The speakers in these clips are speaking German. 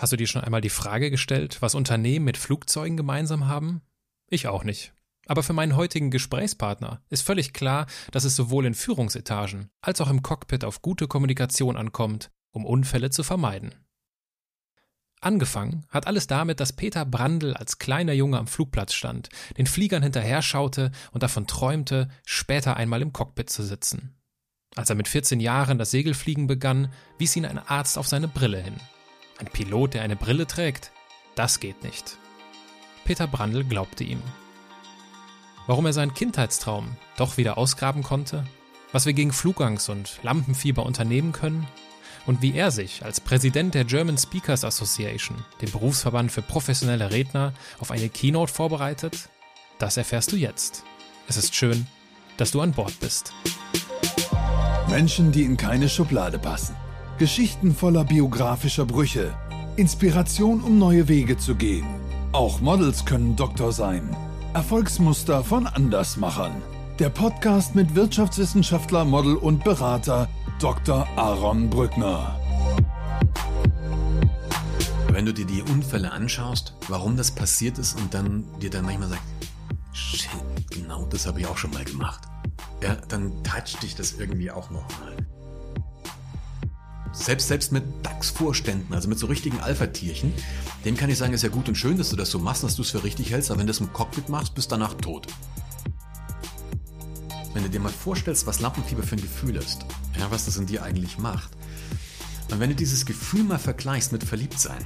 Hast du dir schon einmal die Frage gestellt, was Unternehmen mit Flugzeugen gemeinsam haben? Ich auch nicht. Aber für meinen heutigen Gesprächspartner ist völlig klar, dass es sowohl in Führungsetagen als auch im Cockpit auf gute Kommunikation ankommt, um Unfälle zu vermeiden. Angefangen hat alles damit, dass Peter Brandl als kleiner Junge am Flugplatz stand, den Fliegern hinterher schaute und davon träumte, später einmal im Cockpit zu sitzen. Als er mit 14 Jahren das Segelfliegen begann, wies ihn ein Arzt auf seine Brille hin. Ein Pilot, der eine Brille trägt? Das geht nicht. Peter Brandl glaubte ihm. Warum er seinen Kindheitstraum doch wieder ausgraben konnte? Was wir gegen Flugangst und Lampenfieber unternehmen können? und wie er sich als Präsident der German Speakers Association, dem Berufsverband für professionelle Redner, auf eine Keynote vorbereitet, das erfährst du jetzt. Es ist schön, dass du an Bord bist. Menschen, die in keine Schublade passen. Geschichten voller biografischer Brüche. Inspiration, um neue Wege zu gehen. Auch Models können Doktor sein. Erfolgsmuster von Andersmachern. Der Podcast mit Wirtschaftswissenschaftler, Model und Berater Dr. Aaron Brückner. Wenn du dir die Unfälle anschaust, warum das passiert ist und dann dir dann manchmal sagst, shit, genau das habe ich auch schon mal gemacht. Ja, dann toucht dich das irgendwie auch nochmal. Selbst, selbst mit DAX-Vorständen, also mit so richtigen Alpha-Tierchen, dem kann ich sagen, ist ja gut und schön, dass du das so machst, dass du es für richtig hältst, aber wenn du das im Cockpit machst, bist du danach tot. Wenn du dir mal vorstellst, was Lampenfieber für ein Gefühl ist, ja, was das in dir eigentlich macht, und wenn du dieses Gefühl mal vergleichst mit Verliebtsein,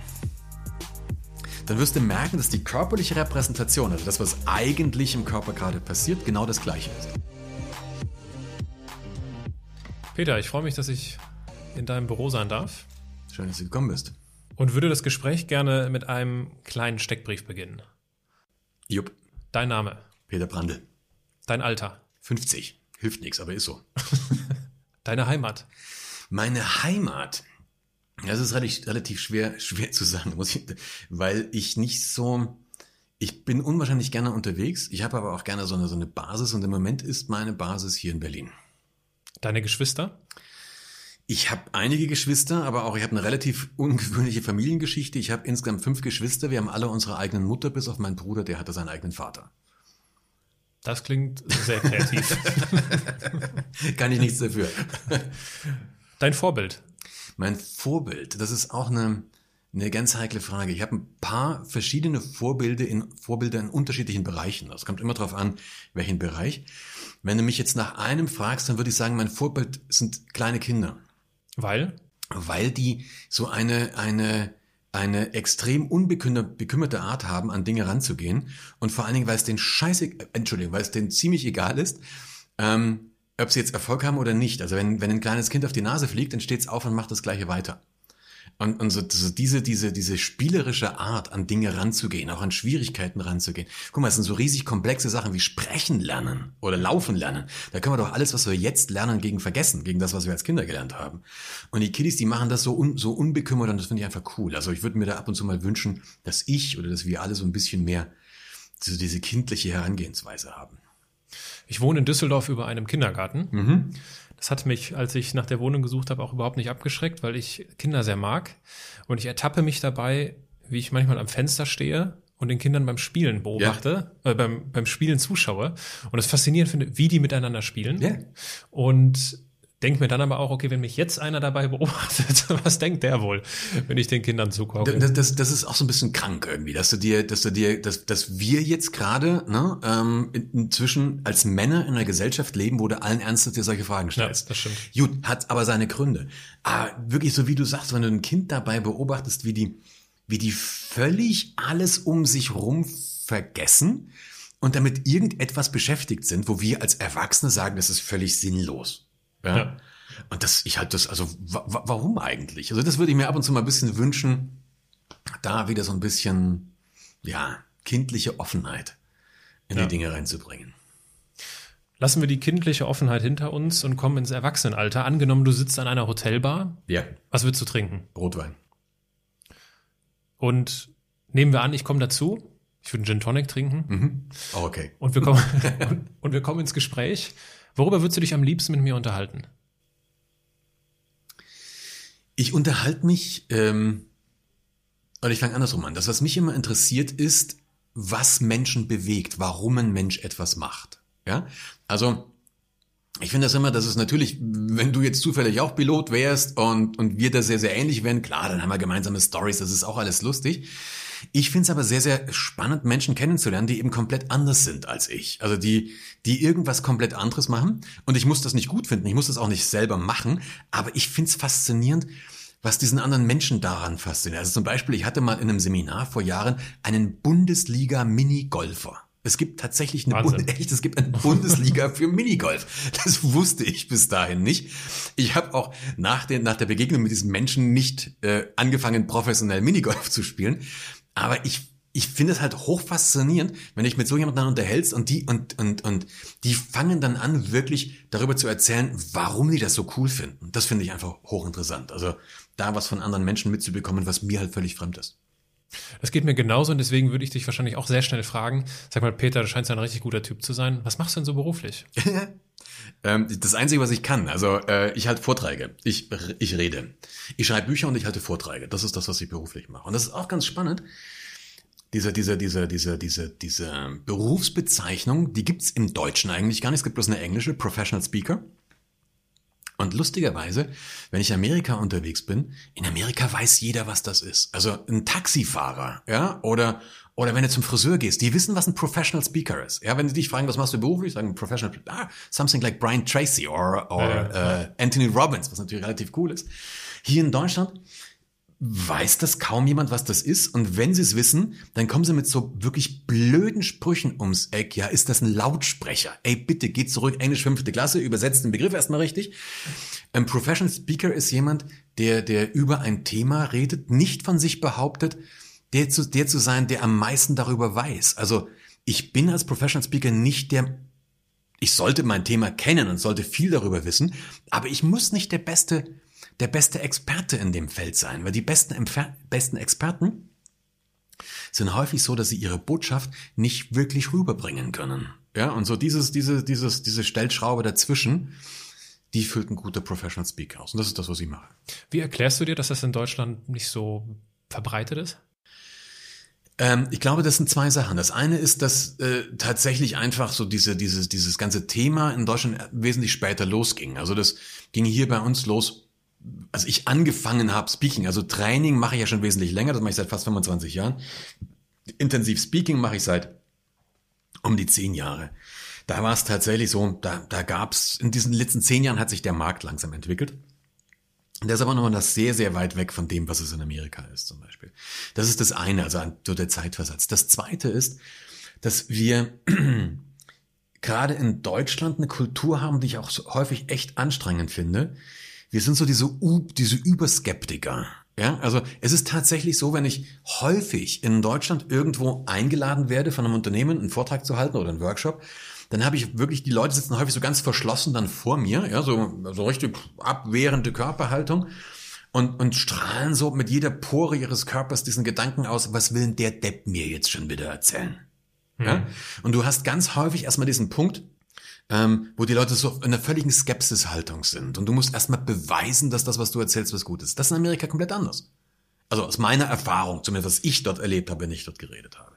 dann wirst du merken, dass die körperliche Repräsentation, also das, was eigentlich im Körper gerade passiert, genau das gleiche ist. Peter, ich freue mich, dass ich in deinem Büro sein darf. Schön, dass du gekommen bist. Und würde das Gespräch gerne mit einem kleinen Steckbrief beginnen. Jupp. Dein Name. Peter Brandl. Dein Alter. 50. Hilft nichts, aber ist so. Deine Heimat. Meine Heimat. Das ist relativ, relativ schwer, schwer zu sagen, muss ich, weil ich nicht so, ich bin unwahrscheinlich gerne unterwegs. Ich habe aber auch gerne so eine, so eine Basis und im Moment ist meine Basis hier in Berlin. Deine Geschwister? Ich habe einige Geschwister, aber auch ich habe eine relativ ungewöhnliche Familiengeschichte. Ich habe insgesamt fünf Geschwister. Wir haben alle unsere eigenen Mutter, bis auf meinen Bruder, der hatte seinen eigenen Vater. Das klingt sehr kreativ. Kann ich nichts dafür. Dein Vorbild? Mein Vorbild, das ist auch eine, eine ganz heikle Frage. Ich habe ein paar verschiedene Vorbilder in, Vorbilder in unterschiedlichen Bereichen. Das kommt immer darauf an, welchen Bereich. Wenn du mich jetzt nach einem fragst, dann würde ich sagen, mein Vorbild sind kleine Kinder. Weil? Weil die so eine, eine, eine extrem unbekümmerte Art haben, an Dinge ranzugehen und vor allen Dingen, weil es den Scheiße, Entschuldigung, weil es denen ziemlich egal ist, ähm, ob sie jetzt Erfolg haben oder nicht. Also wenn, wenn ein kleines Kind auf die Nase fliegt, dann steht es auf und macht das gleiche weiter. Und, und so, so diese, diese, diese spielerische Art, an Dinge ranzugehen, auch an Schwierigkeiten ranzugehen. Guck mal, es sind so riesig komplexe Sachen wie Sprechen lernen oder Laufen lernen. Da können wir doch alles, was wir jetzt lernen, gegen vergessen, gegen das, was wir als Kinder gelernt haben. Und die Kiddies, die machen das so, un, so unbekümmert und das finde ich einfach cool. Also ich würde mir da ab und zu mal wünschen, dass ich oder dass wir alle so ein bisschen mehr so diese kindliche Herangehensweise haben. Ich wohne in Düsseldorf über einem Kindergarten. Mhm. Das hat mich, als ich nach der Wohnung gesucht habe, auch überhaupt nicht abgeschreckt, weil ich Kinder sehr mag. Und ich ertappe mich dabei, wie ich manchmal am Fenster stehe und den Kindern beim Spielen beobachte, ja. äh, beim, beim Spielen zuschaue und es faszinierend finde, wie die miteinander spielen. Ja. Und denke mir dann aber auch, okay, wenn mich jetzt einer dabei beobachtet, was denkt der wohl, wenn ich den Kindern zugucke? Das, das, das ist auch so ein bisschen krank irgendwie, dass du dir, dass du dir, dass, dass wir jetzt gerade ne, ähm, inzwischen als Männer in einer Gesellschaft leben, wo du allen Ernstes dir solche Fragen stellst. Ja, das stimmt. Gut, hat aber seine Gründe. Ah, wirklich so wie du sagst, wenn du ein Kind dabei beobachtest, wie die, wie die völlig alles um sich rum vergessen und damit irgendetwas beschäftigt sind, wo wir als Erwachsene sagen, das ist völlig sinnlos. Ja. ja. Und das, ich halt das, also warum eigentlich? Also das würde ich mir ab und zu mal ein bisschen wünschen, da wieder so ein bisschen, ja, kindliche Offenheit in ja. die Dinge reinzubringen. Lassen wir die kindliche Offenheit hinter uns und kommen ins Erwachsenenalter. Angenommen, du sitzt an einer Hotelbar. Ja. Was willst du trinken? Rotwein. Und nehmen wir an, ich komme dazu. Ich würde einen Gin Tonic trinken. Mhm. Oh, okay. Und wir kommen, und, und wir kommen ins Gespräch. Worüber würdest du dich am liebsten mit mir unterhalten? Ich unterhalte mich ähm, Oder ich fange andersrum an. Das, was mich immer interessiert, ist, was Menschen bewegt, warum ein Mensch etwas macht. Ja, also ich finde das immer, dass es natürlich, wenn du jetzt zufällig auch Pilot wärst und, und wir da sehr, sehr ähnlich wären, klar, dann haben wir gemeinsame Stories, das ist auch alles lustig. Ich finde es aber sehr, sehr spannend, Menschen kennenzulernen, die eben komplett anders sind als ich. Also die, die irgendwas komplett anderes machen. Und ich muss das nicht gut finden, ich muss das auch nicht selber machen, aber ich finde es faszinierend, was diesen anderen Menschen daran fasziniert. Also zum Beispiel, ich hatte mal in einem Seminar vor Jahren einen Bundesliga-Minigolfer. Es gibt tatsächlich eine Bund echt, es gibt eine Bundesliga für Minigolf. Das wusste ich bis dahin nicht. Ich habe auch nach, den, nach der Begegnung mit diesen Menschen nicht äh, angefangen, professionell Minigolf zu spielen. Aber ich ich finde es halt hoch faszinierend, wenn ich mit so jemandem unterhältst und die und und und die fangen dann an wirklich darüber zu erzählen, warum die das so cool finden. Das finde ich einfach hochinteressant. Also da was von anderen Menschen mitzubekommen, was mir halt völlig fremd ist. Das geht mir genauso und deswegen würde ich dich wahrscheinlich auch sehr schnell fragen. Sag mal, Peter, du scheinst ja ein richtig guter Typ zu sein. Was machst du denn so beruflich? ähm, das Einzige, was ich kann, also äh, ich halte Vorträge, ich, ich rede. Ich schreibe Bücher und ich halte Vorträge. Das ist das, was ich beruflich mache. Und das ist auch ganz spannend. Diese, diese, diese, diese, diese, diese Berufsbezeichnung, die gibt's im Deutschen eigentlich gar nicht. Es gibt bloß eine englische, Professional Speaker. Und lustigerweise, wenn ich in Amerika unterwegs bin, in Amerika weiß jeder, was das ist. Also ein Taxifahrer, ja, oder oder wenn du zum Friseur gehst, die wissen, was ein Professional Speaker ist. Ja, wenn sie dich fragen, was machst du beruflich, sagen Professional, ah, something like Brian Tracy or, or ja, uh, Anthony Robbins, was natürlich relativ cool ist. Hier in Deutschland weiß das kaum jemand, was das ist. Und wenn sie es wissen, dann kommen sie mit so wirklich blöden Sprüchen ums Eck. Ja, ist das ein Lautsprecher? Ey, bitte, geht zurück, Englisch fünfte Klasse, übersetzt den Begriff erstmal richtig. Ein Professional Speaker ist jemand, der, der über ein Thema redet, nicht von sich behauptet, der zu, der zu sein, der am meisten darüber weiß. Also, ich bin als Professional Speaker nicht der ich sollte mein Thema kennen und sollte viel darüber wissen, aber ich muss nicht der beste der beste Experte in dem Feld sein, weil die besten, besten Experten sind häufig so, dass sie ihre Botschaft nicht wirklich rüberbringen können. Ja, und so dieses, diese, dieses, diese Stellschraube dazwischen, die füllt ein guter Professional Speaker aus. Und das ist das, was ich mache. Wie erklärst du dir, dass das in Deutschland nicht so verbreitet ist? Ähm, ich glaube, das sind zwei Sachen. Das eine ist, dass äh, tatsächlich einfach so diese, dieses, dieses ganze Thema in Deutschland wesentlich später losging. Also das ging hier bei uns los als ich angefangen habe, Speaking, also Training mache ich ja schon wesentlich länger, das mache ich seit fast 25 Jahren. Intensiv Speaking mache ich seit um die zehn Jahre. Da war es tatsächlich so, da, da gab es, in diesen letzten zehn Jahren hat sich der Markt langsam entwickelt. Der ist aber noch das sehr, sehr weit weg von dem, was es in Amerika ist zum Beispiel. Das ist das eine, also so der Zeitversatz. Das zweite ist, dass wir gerade in Deutschland eine Kultur haben, die ich auch häufig echt anstrengend finde, wir sind so diese, diese Überskeptiker. Ja, also es ist tatsächlich so, wenn ich häufig in Deutschland irgendwo eingeladen werde von einem Unternehmen, einen Vortrag zu halten oder einen Workshop, dann habe ich wirklich, die Leute sitzen häufig so ganz verschlossen dann vor mir, ja, so, so richtig abwehrende Körperhaltung und, und strahlen so mit jeder Pore ihres Körpers diesen Gedanken aus, was will denn der Depp mir jetzt schon wieder erzählen? Mhm. Ja? Und du hast ganz häufig erstmal diesen Punkt, ähm, wo die Leute so in einer völligen Skepsishaltung sind. Und du musst erstmal beweisen, dass das, was du erzählst, was gut ist. Das ist in Amerika komplett anders. Also aus meiner Erfahrung, zumindest was ich dort erlebt habe, wenn ich dort geredet habe.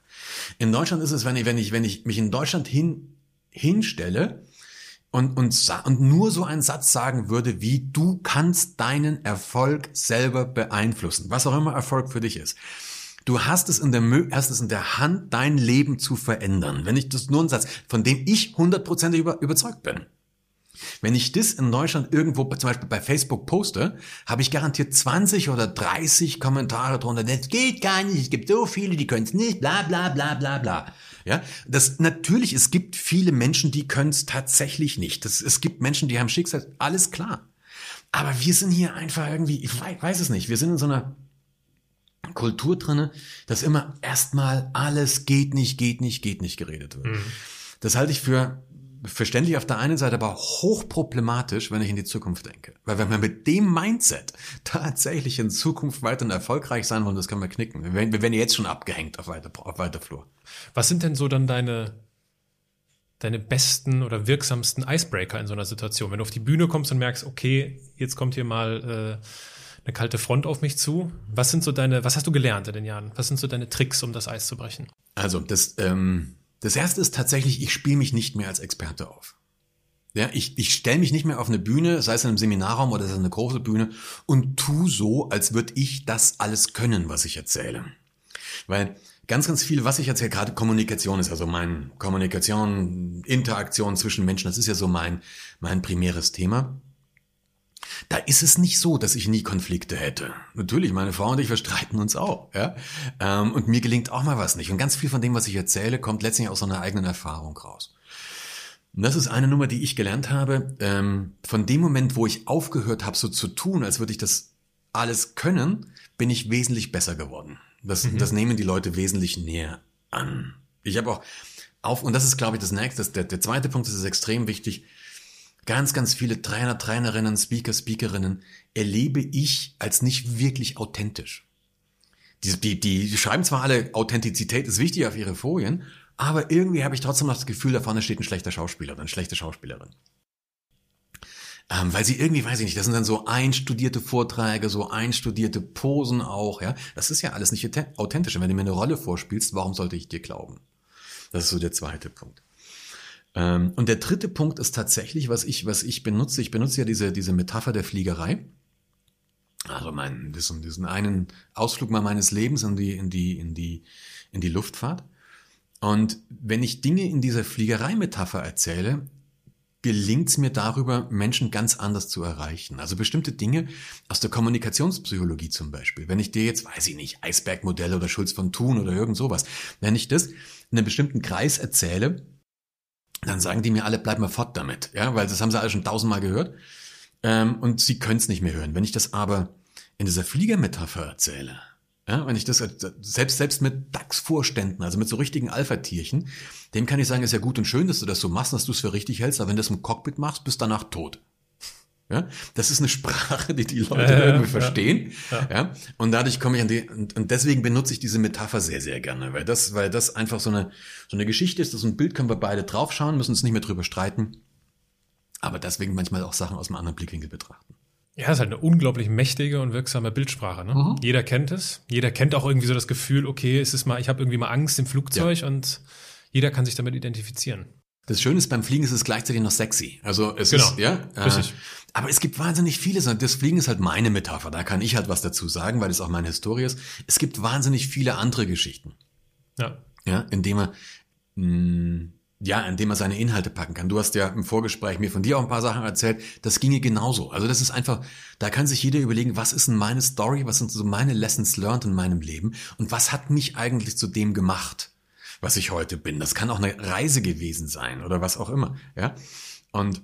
In Deutschland ist es, wenn ich, wenn ich, wenn ich mich in Deutschland hin, hinstelle und, und, und nur so einen Satz sagen würde, wie du kannst deinen Erfolg selber beeinflussen, was auch immer Erfolg für dich ist Du hast es in der, hast es in der Hand, dein Leben zu verändern. Wenn ich das nur ein Satz, von dem ich hundertprozentig über, überzeugt bin. Wenn ich das in Deutschland irgendwo, zum Beispiel bei Facebook poste, habe ich garantiert 20 oder 30 Kommentare drunter. Das geht gar nicht, es gibt so viele, die können es nicht, bla bla bla bla bla. Ja, das natürlich, es gibt viele Menschen, die können es tatsächlich nicht. Das, es gibt Menschen, die haben Schicksal, alles klar. Aber wir sind hier einfach irgendwie, ich weiß es nicht, wir sind in so einer Kultur drinne, dass immer erstmal alles geht nicht, geht nicht, geht nicht geredet wird. Mhm. Das halte ich für verständlich auf der einen Seite, aber hochproblematisch, wenn ich in die Zukunft denke. Weil wenn wir mit dem Mindset tatsächlich in Zukunft weiterhin erfolgreich sein wollen, das können wir knicken. Wir werden, wir werden jetzt schon abgehängt auf weiter, auf weiter Flur. Was sind denn so dann deine, deine besten oder wirksamsten Icebreaker in so einer Situation? Wenn du auf die Bühne kommst und merkst, okay, jetzt kommt hier mal äh, eine kalte Front auf mich zu. Was sind so deine, was hast du gelernt in den Jahren? Was sind so deine Tricks, um das Eis zu brechen? Also, das, ähm, das erste ist tatsächlich, ich spiele mich nicht mehr als Experte auf. Ja, ich, ich stelle mich nicht mehr auf eine Bühne, sei es in einem Seminarraum oder sei es eine große Bühne, und tu so, als würde ich das alles können, was ich erzähle. Weil ganz, ganz viel, was ich erzähle, gerade Kommunikation ist also mein Kommunikation, Interaktion zwischen Menschen, das ist ja so mein, mein primäres Thema. Da ist es nicht so, dass ich nie Konflikte hätte. Natürlich, meine Frau und ich, wir streiten uns auch. Ja? Ähm, und mir gelingt auch mal was nicht. Und ganz viel von dem, was ich erzähle, kommt letztlich aus einer eigenen Erfahrung raus. Und das ist eine Nummer, die ich gelernt habe. Ähm, von dem Moment, wo ich aufgehört habe, so zu tun, als würde ich das alles können, bin ich wesentlich besser geworden. Das, mhm. das nehmen die Leute wesentlich näher an. Ich habe auch auf, und das ist, glaube ich, das nächste, der, der zweite Punkt, das ist extrem wichtig, ganz, ganz viele Trainer, Trainerinnen, Speaker, Speakerinnen erlebe ich als nicht wirklich authentisch. Die, die, die schreiben zwar alle, Authentizität ist wichtig auf ihre Folien, aber irgendwie habe ich trotzdem noch das Gefühl, da vorne steht ein schlechter Schauspieler oder eine schlechte Schauspielerin. Ähm, weil sie irgendwie, weiß ich nicht, das sind dann so einstudierte Vorträge, so einstudierte Posen auch, ja. Das ist ja alles nicht authentisch. Und wenn du mir eine Rolle vorspielst, warum sollte ich dir glauben? Das ist so der zweite Punkt. Ähm, und der dritte Punkt ist tatsächlich, was ich, was ich benutze. Ich benutze ja diese, diese Metapher der Fliegerei. Also mein, diesen, diesen einen Ausflug mal meines Lebens in die, in die, in die, in die Luftfahrt. Und wenn ich Dinge in dieser Fliegerei-Metapher erzähle, gelingt es mir darüber, Menschen ganz anders zu erreichen. Also bestimmte Dinge aus der Kommunikationspsychologie zum Beispiel. Wenn ich dir jetzt, weiß ich nicht, Eisbergmodelle oder Schulz von Thun oder irgend sowas, wenn ich das in einem bestimmten Kreis erzähle, dann sagen die mir alle, bleib mal fort damit, ja, weil das haben sie alle schon tausendmal gehört ähm, und sie können es nicht mehr hören. Wenn ich das aber in dieser Fliegermetapher erzähle, ja, wenn ich das selbst selbst mit DAX-Vorständen, also mit so richtigen Alpha-Tierchen, dem kann ich sagen, ist ja gut und schön, dass du das so machst, dass du es für richtig hältst, aber wenn du das im Cockpit machst, bist danach tot. Ja, das ist eine Sprache, die die Leute ja, irgendwie ja, verstehen. Ja. ja. Und dadurch komme ich an die, und, und deswegen benutze ich diese Metapher sehr, sehr gerne, weil das, weil das einfach so eine, so eine Geschichte ist, das ist ein Bild, können wir beide draufschauen, müssen uns nicht mehr drüber streiten. Aber deswegen manchmal auch Sachen aus einem anderen Blickwinkel betrachten. Ja, ist halt eine unglaublich mächtige und wirksame Bildsprache. Ne? Mhm. Jeder kennt es. Jeder kennt auch irgendwie so das Gefühl, okay, es ist mal, ich habe irgendwie mal Angst im Flugzeug und jeder kann sich damit identifizieren. Das Schöne ist, beim Fliegen ist es gleichzeitig noch sexy. Also es genau. ist, ja. Äh, aber es gibt wahnsinnig viele, das Fliegen ist halt meine Metapher, da kann ich halt was dazu sagen, weil es auch meine Historie ist. Es gibt wahnsinnig viele andere Geschichten. Ja. Ja, indem man, mh, hm, ja, indem man seine Inhalte packen kann. Du hast ja im Vorgespräch mir von dir auch ein paar Sachen erzählt. Das ginge genauso. Also das ist einfach, da kann sich jeder überlegen, was ist denn meine Story, was sind so meine Lessons learned in meinem Leben und was hat mich eigentlich zu dem gemacht? was ich heute bin. Das kann auch eine Reise gewesen sein oder was auch immer, ja. Und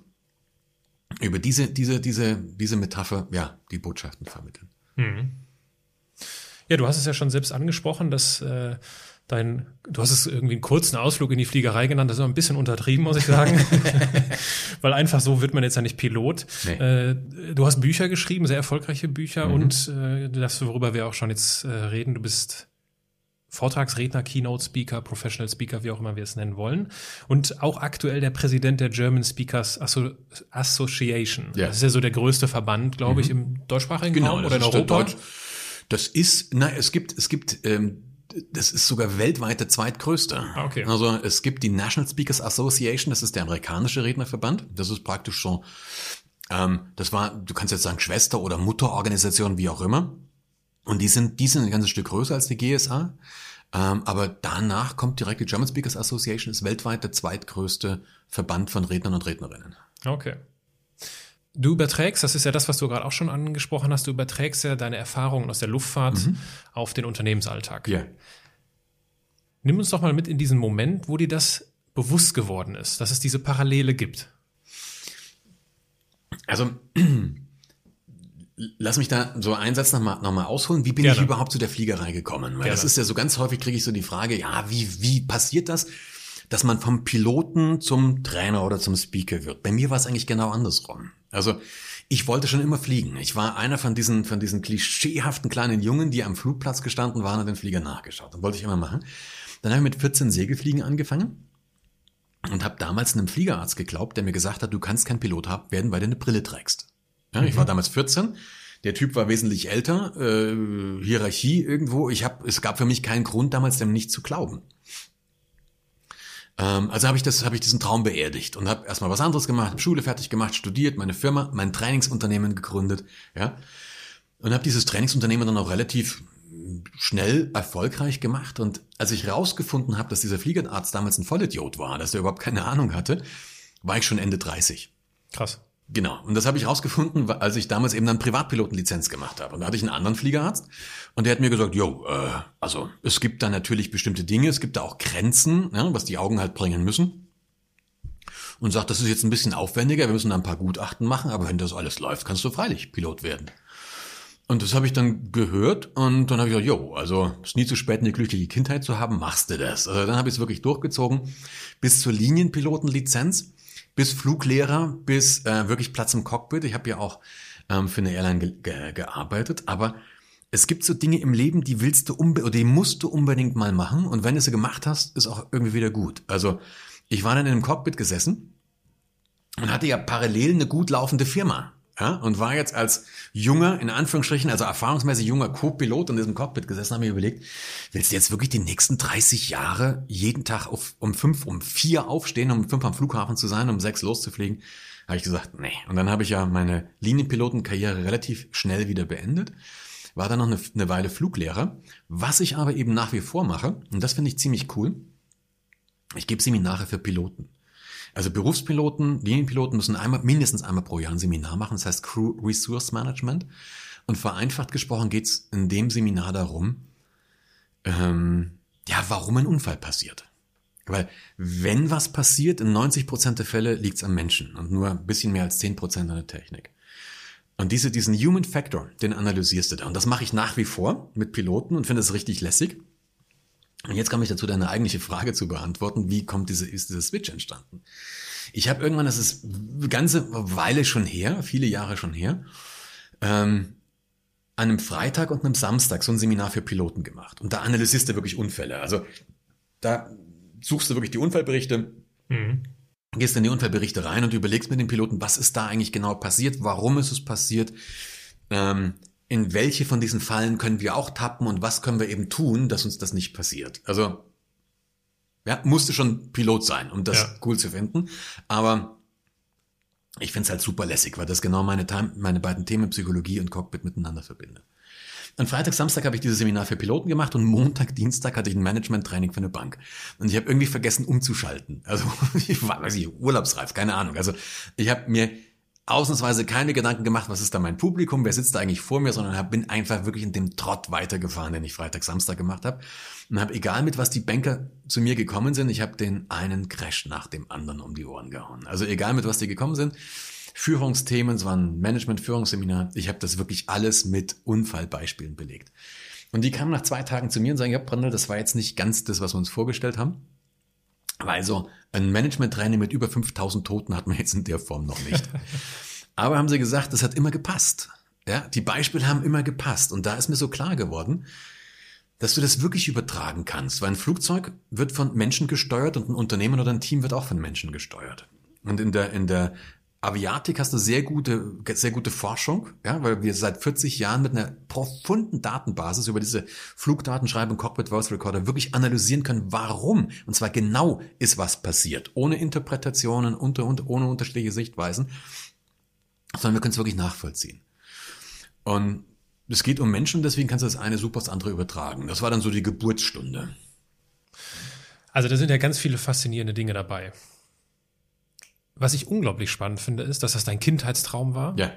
über diese, diese, diese, diese Metapher, ja, die Botschaften vermitteln. Mhm. Ja, du hast es ja schon selbst angesprochen, dass äh, dein, du hast es irgendwie einen kurzen Ausflug in die Fliegerei genannt, das ist ein bisschen untertrieben, muss ich sagen. Weil einfach so wird man jetzt ja nicht Pilot. Nee. Äh, du hast Bücher geschrieben, sehr erfolgreiche Bücher mhm. und äh, das, worüber wir auch schon jetzt äh, reden, du bist Vortragsredner, Keynote Speaker, Professional Speaker, wie auch immer wir es nennen wollen. Und auch aktuell der Präsident der German Speakers Association. Ja. Das ist ja so der größte Verband, glaube ich, mhm. im deutschsprachigen genau, Raum oder in Europa. Das ist, na, es gibt, es gibt, ähm, das ist sogar weltweit der zweitgrößte. Ah, okay. Also es gibt die National Speakers Association, das ist der amerikanische Rednerverband. Das ist praktisch so, ähm, das war, du kannst jetzt sagen Schwester- oder Mutterorganisation, wie auch immer. Und die sind, die sind ein ganzes Stück größer als die GSA. Ähm, aber danach kommt direkt die German Speakers Association, ist weltweit der zweitgrößte Verband von Rednern und Rednerinnen. Okay. Du überträgst, das ist ja das, was du gerade auch schon angesprochen hast, du überträgst ja deine Erfahrungen aus der Luftfahrt mhm. auf den Unternehmensalltag. Ja. Nimm uns doch mal mit in diesen Moment, wo dir das bewusst geworden ist, dass es diese Parallele gibt. Also Lass mich da so einen Satz nochmal noch mal ausholen. Wie bin Gerne. ich überhaupt zu der Fliegerei gekommen? Weil Gerne. das ist ja so ganz häufig kriege ich so die Frage, ja, wie, wie passiert das, dass man vom Piloten zum Trainer oder zum Speaker wird? Bei mir war es eigentlich genau andersrum. Also ich wollte schon immer fliegen. Ich war einer von diesen, von diesen klischeehaften kleinen Jungen, die am Flugplatz gestanden waren und den Flieger nachgeschaut. Das wollte ich immer machen. Dann habe ich mit 14 Segelfliegen angefangen und habe damals einem Fliegerarzt geglaubt, der mir gesagt hat, du kannst kein Pilot werden, weil du eine Brille trägst. Ja, mhm. Ich war damals 14. Der Typ war wesentlich älter, äh, Hierarchie irgendwo. Ich hab, es gab für mich keinen Grund damals, dem nicht zu glauben. Ähm, also habe ich das, habe ich diesen Traum beerdigt und habe erstmal was anderes gemacht, hab Schule fertig gemacht, studiert, meine Firma, mein Trainingsunternehmen gegründet, ja, und habe dieses Trainingsunternehmen dann auch relativ schnell erfolgreich gemacht. Und als ich rausgefunden habe, dass dieser Fliegerarzt damals ein Vollidiot war, dass er überhaupt keine Ahnung hatte, war ich schon Ende 30. Krass. Genau. Und das habe ich rausgefunden, als ich damals eben dann Privatpilotenlizenz gemacht habe. Und da hatte ich einen anderen Fliegerarzt und der hat mir gesagt, jo, äh, also es gibt da natürlich bestimmte Dinge, es gibt da auch Grenzen, ja, was die Augen halt bringen müssen. Und sagt, das ist jetzt ein bisschen aufwendiger, wir müssen da ein paar Gutachten machen, aber wenn das alles läuft, kannst du freilich Pilot werden. Und das habe ich dann gehört und dann habe ich gesagt, jo, also ist nie zu spät, eine glückliche Kindheit zu haben, machst du das. Also dann habe ich es wirklich durchgezogen bis zur Linienpilotenlizenz bis Fluglehrer, bis äh, wirklich Platz im Cockpit. Ich habe ja auch ähm, für eine Airline ge ge gearbeitet, aber es gibt so Dinge im Leben, die willst du oder die musst du unbedingt mal machen. Und wenn du sie gemacht hast, ist auch irgendwie wieder gut. Also ich war dann in einem Cockpit gesessen und hatte ja parallel eine gut laufende Firma ja, und war jetzt als junger, in Anführungsstrichen, also erfahrungsmäßig junger Co-Pilot in diesem Cockpit gesessen, habe mir überlegt, willst du jetzt wirklich die nächsten 30 Jahre jeden Tag auf, um fünf, um vier aufstehen, um fünf am Flughafen zu sein, um sechs loszufliegen? Habe ich gesagt, nee. Und dann habe ich ja meine Linienpilotenkarriere relativ schnell wieder beendet, war dann noch eine, eine Weile Fluglehrer, was ich aber eben nach wie vor mache, und das finde ich ziemlich cool, ich gebe Seminare für Piloten. Also Berufspiloten, Linienpiloten müssen einmal, mindestens einmal pro Jahr ein Seminar machen, das heißt Crew Resource Management. Und vereinfacht gesprochen geht es in dem Seminar darum, ähm, ja, warum ein Unfall passiert. Weil wenn was passiert, in 90 Prozent der Fälle liegt es am Menschen und nur ein bisschen mehr als 10 Prozent an der Technik. Und diese, diesen Human Factor, den analysierst du da. Und das mache ich nach wie vor mit Piloten und finde es richtig lässig. Und jetzt komme ich dazu, deine eigentliche Frage zu beantworten. Wie kommt diese, ist dieser Switch entstanden? Ich habe irgendwann, das ist eine ganze Weile schon her, viele Jahre schon her, ähm, an einem Freitag und einem Samstag so ein Seminar für Piloten gemacht. Und da analysierst du wirklich Unfälle. Also da suchst du wirklich die Unfallberichte, mhm. gehst in die Unfallberichte rein und überlegst mit den Piloten, was ist da eigentlich genau passiert, warum ist es passiert, ähm, in welche von diesen Fallen können wir auch tappen und was können wir eben tun, dass uns das nicht passiert. Also, ja, musste schon Pilot sein, um das ja. cool zu finden. Aber ich finde es halt super lässig, weil das genau meine, meine beiden Themen Psychologie und Cockpit miteinander verbindet. An Freitag, Samstag habe ich dieses Seminar für Piloten gemacht und Montag, Dienstag hatte ich ein Management-Training für eine Bank. Und ich habe irgendwie vergessen umzuschalten. Also ich war, weiß ich, urlaubsreif, keine Ahnung. Also ich habe mir ausnahmsweise keine Gedanken gemacht, was ist da mein Publikum, wer sitzt da eigentlich vor mir, sondern bin einfach wirklich in dem Trott weitergefahren, den ich Freitag, Samstag gemacht habe. Und habe, egal mit was die Banker zu mir gekommen sind, ich habe den einen Crash nach dem anderen um die Ohren gehauen. Also egal mit was die gekommen sind, Führungsthemen, es war ein Management-Führungsseminar, ich habe das wirklich alles mit Unfallbeispielen belegt. Und die kamen nach zwei Tagen zu mir und sagen, ja, Brandl, das war jetzt nicht ganz das, was wir uns vorgestellt haben. Weil so ein Management-Training mit über 5000 Toten hat man jetzt in der Form noch nicht. Aber haben sie gesagt, das hat immer gepasst. Ja, die Beispiele haben immer gepasst. Und da ist mir so klar geworden, dass du das wirklich übertragen kannst. Weil ein Flugzeug wird von Menschen gesteuert und ein Unternehmen oder ein Team wird auch von Menschen gesteuert. Und in der, in der Aviatik hast du sehr gute, sehr gute Forschung, ja, weil wir seit 40 Jahren mit einer profunden Datenbasis über diese Flugdatenschreibung Cockpit Voice Recorder wirklich analysieren können, warum, und zwar genau ist was passiert, ohne Interpretationen, unter, und ohne unterschiedliche Sichtweisen, sondern wir können es wirklich nachvollziehen. Und es geht um Menschen, deswegen kannst du das eine super das andere übertragen. Das war dann so die Geburtsstunde. Also da sind ja ganz viele faszinierende Dinge dabei. Was ich unglaublich spannend finde, ist, dass das dein Kindheitstraum war. Ja.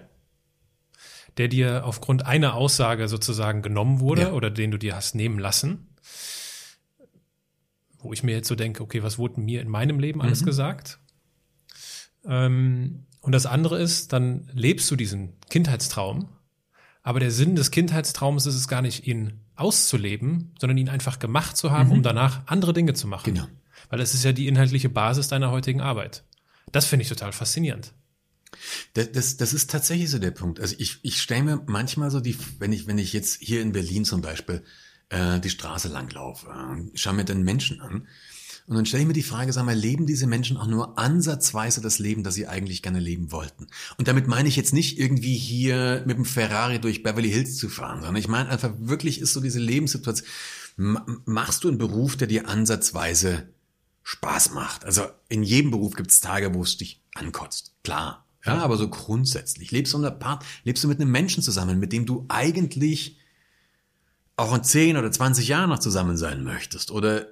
Der dir aufgrund einer Aussage sozusagen genommen wurde ja. oder den du dir hast nehmen lassen. Wo ich mir jetzt so denke, okay, was wurde mir in meinem Leben alles mhm. gesagt? Ähm, und das andere ist, dann lebst du diesen Kindheitstraum, aber der Sinn des Kindheitstraums ist es gar nicht, ihn auszuleben, sondern ihn einfach gemacht zu haben, mhm. um danach andere Dinge zu machen. Genau. Weil es ist ja die inhaltliche Basis deiner heutigen Arbeit. Das finde ich total faszinierend. Das, das, das ist tatsächlich so der Punkt. Also ich, ich stelle mir manchmal so die, wenn ich, wenn ich jetzt hier in Berlin zum Beispiel äh, die Straße langlaufe, äh, schaue mir den Menschen an Und dann stelle ich mir die Frage, sag mal, leben diese Menschen auch nur ansatzweise das Leben, das sie eigentlich gerne leben wollten? Und damit meine ich jetzt nicht irgendwie hier mit dem Ferrari durch Beverly Hills zu fahren, sondern ich meine einfach wirklich ist so diese Lebenssituation, machst du einen Beruf, der dir ansatzweise Spaß macht? Also in jedem Beruf gibt es Tage, wo es dich ankotzt. Klar. Ja, aber so grundsätzlich. Lebst du, Part, lebst du mit einem Menschen zusammen, mit dem du eigentlich auch in 10 oder 20 Jahren noch zusammen sein möchtest? Oder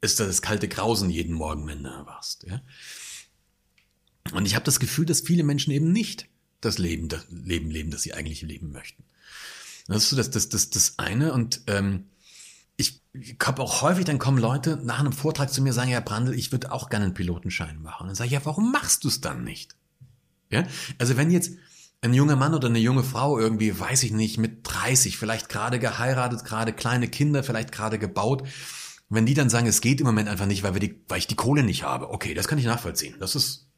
ist das kalte Grausen jeden Morgen, wenn du erwachst. Ja? Und ich habe das Gefühl, dass viele Menschen eben nicht das Leben, das Leben leben, das sie eigentlich leben möchten. Das ist so das, das, das, das eine. Und ähm, ich, habe auch häufig, dann kommen Leute nach einem Vortrag zu mir sagen, ja, Brandl, ich würde auch gerne einen Pilotenschein machen. Und dann sage ich, ja, warum machst du es dann nicht? Ja, also wenn jetzt ein junger Mann oder eine junge Frau irgendwie, weiß ich nicht, mit 30, vielleicht gerade geheiratet, gerade kleine Kinder, vielleicht gerade gebaut, wenn die dann sagen, es geht im Moment einfach nicht, weil, wir die, weil ich die Kohle nicht habe, okay, das kann ich nachvollziehen. Das ist,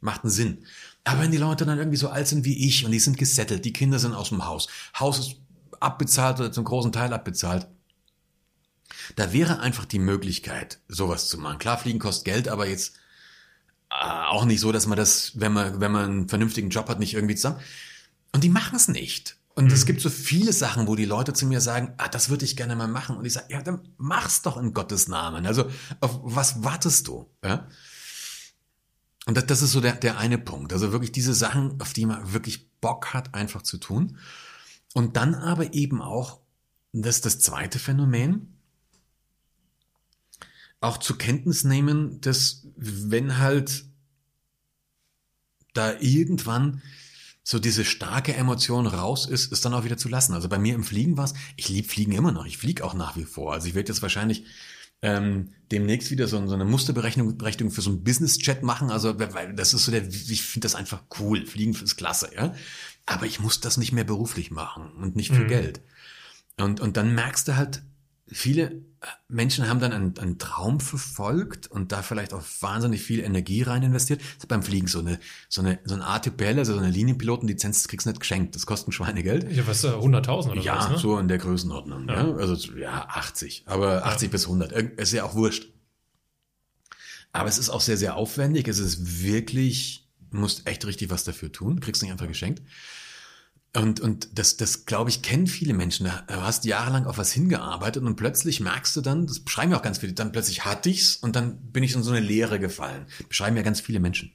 macht einen Sinn. Aber wenn die Leute dann irgendwie so alt sind wie ich und die sind gesettelt, die Kinder sind aus dem Haus, Haus ist abbezahlt oder zum großen Teil abbezahlt, da wäre einfach die Möglichkeit, sowas zu machen. Klar, Fliegen kostet Geld, aber jetzt äh, auch nicht so, dass man das, wenn man, wenn man einen vernünftigen Job hat, nicht irgendwie zusammen. Und die machen es nicht. Und mhm. es gibt so viele Sachen, wo die Leute zu mir sagen, ah, das würde ich gerne mal machen. Und ich sage, ja, dann mach's doch in Gottes Namen. Also auf was wartest du? Ja? Und das, das ist so der, der eine Punkt. Also wirklich diese Sachen, auf die man wirklich Bock hat, einfach zu tun. Und dann aber eben auch, das ist das zweite Phänomen, auch zur Kenntnis nehmen, dass wenn halt da irgendwann so diese starke Emotion raus ist, ist dann auch wieder zu lassen. Also bei mir im Fliegen war es, ich liebe Fliegen immer noch, ich fliege auch nach wie vor. Also ich werde jetzt wahrscheinlich ähm, demnächst wieder so, so eine Musterberechnung Berechnung für so ein Business-Chat machen. Also weil das ist so der, ich finde das einfach cool. Fliegen ist klasse, ja. Aber ich muss das nicht mehr beruflich machen und nicht für mhm. Geld. Und, und dann merkst du halt, viele Menschen haben dann einen, einen, Traum verfolgt und da vielleicht auch wahnsinnig viel Energie rein investiert. Das ist beim Fliegen so eine, so eine, so eine ATPL, also so eine Linienpilotenlizenz, das kriegst du nicht geschenkt. Das kostet ein Schweinegeld. Ja, was, 100.000 oder ja, was? Ja, ne? so in der Größenordnung. Ja. ja. Also, ja, 80. Aber 80 ja. bis 100. Ist ja auch wurscht. Aber es ist auch sehr, sehr aufwendig. Es ist wirklich, musst echt richtig was dafür tun. Kriegst nicht einfach geschenkt. Und, und das, das glaube ich, kennen viele Menschen. Du hast jahrelang auf was hingearbeitet und plötzlich merkst du dann, das beschreiben ja auch ganz viele, dann plötzlich hatte ich's und dann bin ich in so eine Leere gefallen. Beschreiben ja ganz viele Menschen.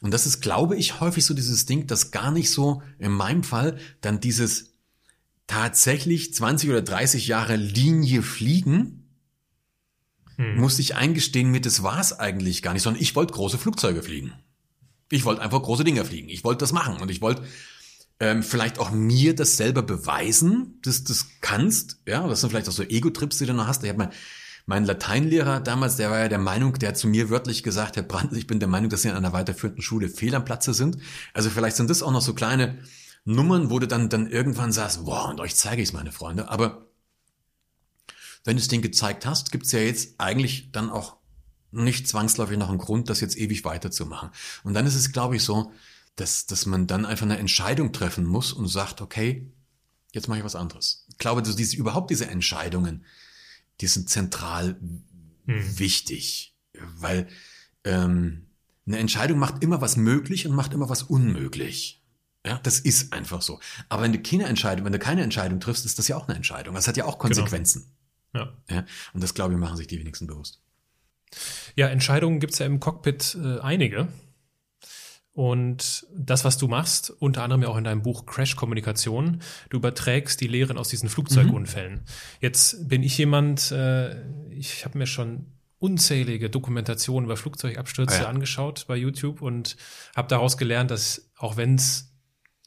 Und das ist, glaube ich, häufig so dieses Ding, dass gar nicht so, in meinem Fall, dann dieses tatsächlich 20 oder 30 Jahre Linie fliegen, hm. musste ich eingestehen, mir das war's eigentlich gar nicht, sondern ich wollte große Flugzeuge fliegen. Ich wollte einfach große Dinge fliegen. Ich wollte das machen und ich wollte ähm, vielleicht auch mir das selber beweisen, dass du das kannst. Ja, das sind vielleicht auch so Ego-Trips, die du noch hast. Ich habe mal mein Lateinlehrer damals, der war ja der Meinung, der hat zu mir wörtlich gesagt, Herr Brandl, ich bin der Meinung, dass Sie an einer weiterführenden Schule fehl am Platze sind. Also vielleicht sind das auch noch so kleine Nummern, wo du dann, dann irgendwann sagst, boah, und euch zeige ich es, meine Freunde. Aber wenn du es denen gezeigt hast, gibt es ja jetzt eigentlich dann auch nicht zwangsläufig noch ein Grund, das jetzt ewig weiterzumachen. Und dann ist es, glaube ich, so, dass, dass man dann einfach eine Entscheidung treffen muss und sagt, okay, jetzt mache ich was anderes. Ich glaube, dass diese, überhaupt diese Entscheidungen, die sind zentral mhm. wichtig, weil ähm, eine Entscheidung macht immer was möglich und macht immer was unmöglich. Ja, das ist einfach so. Aber wenn du keine Entscheidung, wenn du keine Entscheidung triffst, ist das ja auch eine Entscheidung. Das hat ja auch genau. Konsequenzen. Genau. Ja. ja. Und das, glaube ich, machen sich die wenigsten bewusst. Ja, Entscheidungen gibt's ja im Cockpit äh, einige. Und das, was du machst, unter anderem ja auch in deinem Buch Crash Kommunikation, du überträgst die Lehren aus diesen Flugzeugunfällen. Mhm. Jetzt bin ich jemand, äh, ich habe mir schon unzählige Dokumentationen über Flugzeugabstürze ah, ja. angeschaut bei YouTube und habe daraus gelernt, dass auch wenn es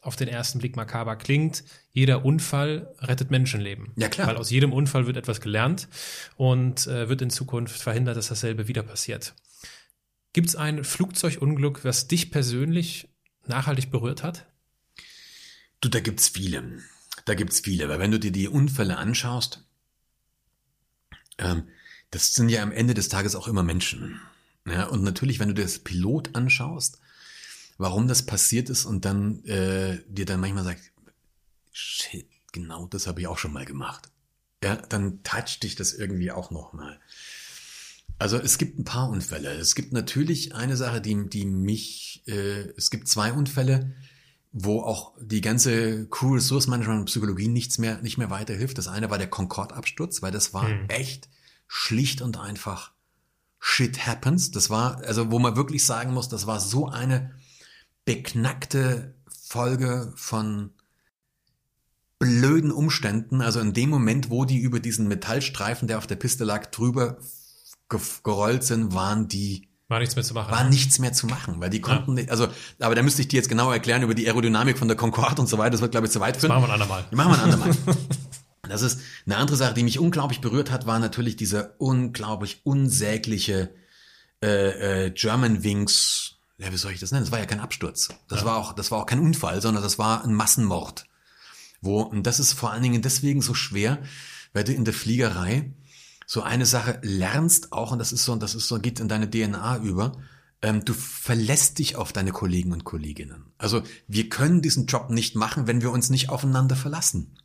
auf den ersten Blick makaber klingt, jeder Unfall rettet Menschenleben. Ja, klar. Weil aus jedem Unfall wird etwas gelernt und äh, wird in Zukunft verhindert, dass dasselbe wieder passiert. Gibt es ein Flugzeugunglück, was dich persönlich nachhaltig berührt hat? Du, da gibt's viele. Da gibt's viele. Weil wenn du dir die Unfälle anschaust, ähm, das sind ja am Ende des Tages auch immer Menschen. Ja, und natürlich, wenn du dir das Pilot anschaust, warum das passiert ist und dann äh, dir dann manchmal sagt, shit, genau das habe ich auch schon mal gemacht. ja, dann toucht dich das irgendwie auch nochmal. Also es gibt ein paar Unfälle. Es gibt natürlich eine Sache, die, die mich, äh, es gibt zwei Unfälle, wo auch die ganze Crew Resource Management und Psychologie nichts mehr, nicht mehr weiterhilft. Das eine war der Concorde-Absturz, weil das war hm. echt schlicht und einfach Shit happens. Das war, also wo man wirklich sagen muss, das war so eine beknackte Folge von blöden Umständen. Also in dem Moment, wo die über diesen Metallstreifen, der auf der Piste lag, drüber gerollt sind, waren die war nichts mehr zu machen. War nichts mehr zu machen, weil die konnten ja. nicht, also, aber da müsste ich dir jetzt genau erklären über die Aerodynamik von der Concorde und so weiter. Das wird, glaube ich, zu weit führen. Das machen wir ein andermal. Machen wir ein andermal. das ist eine andere Sache, die mich unglaublich berührt hat, war natürlich dieser unglaublich unsägliche äh, äh, German Wings. Ja, wie soll ich das nennen? Das war ja kein Absturz. Das ja. war auch, das war auch kein Unfall, sondern das war ein Massenmord. Wo, und das ist vor allen Dingen deswegen so schwer, weil du in der Fliegerei so eine Sache lernst auch, und das ist so, das ist so, geht in deine DNA über, ähm, du verlässt dich auf deine Kollegen und Kolleginnen. Also wir können diesen Job nicht machen, wenn wir uns nicht aufeinander verlassen.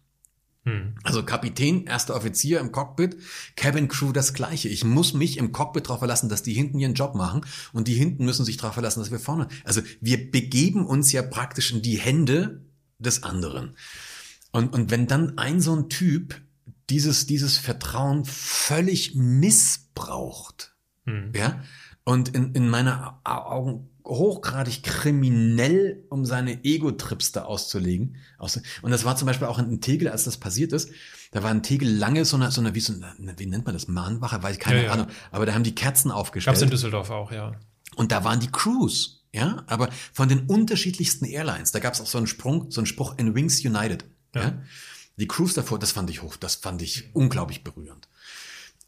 Hm. Also Kapitän, erster Offizier im Cockpit, Cabin Crew das gleiche. Ich muss mich im Cockpit darauf verlassen, dass die hinten ihren Job machen und die hinten müssen sich darauf verlassen, dass wir vorne. Also wir begeben uns ja praktisch in die Hände des anderen. Und, und wenn dann ein so ein Typ dieses, dieses Vertrauen völlig missbraucht. Mhm. Ja. Und in, in meiner Augen hochgradig kriminell, um seine Ego-Trips da auszulegen. Und das war zum Beispiel auch in Tegel, als das passiert ist. Da war in Tegel lange so eine, so eine wie, so eine, wie nennt man das, Mahnwache, weiß ich keine ja, ja. Ahnung. Aber da haben die Kerzen aufgestellt. Gab's in Düsseldorf auch, ja. Und da waren die Crews, ja. Aber von den unterschiedlichsten Airlines. Da gab's auch so einen Sprung, so einen Spruch in Wings United. ja? ja? Die Cruise davor, das fand ich hoch, das fand ich unglaublich berührend.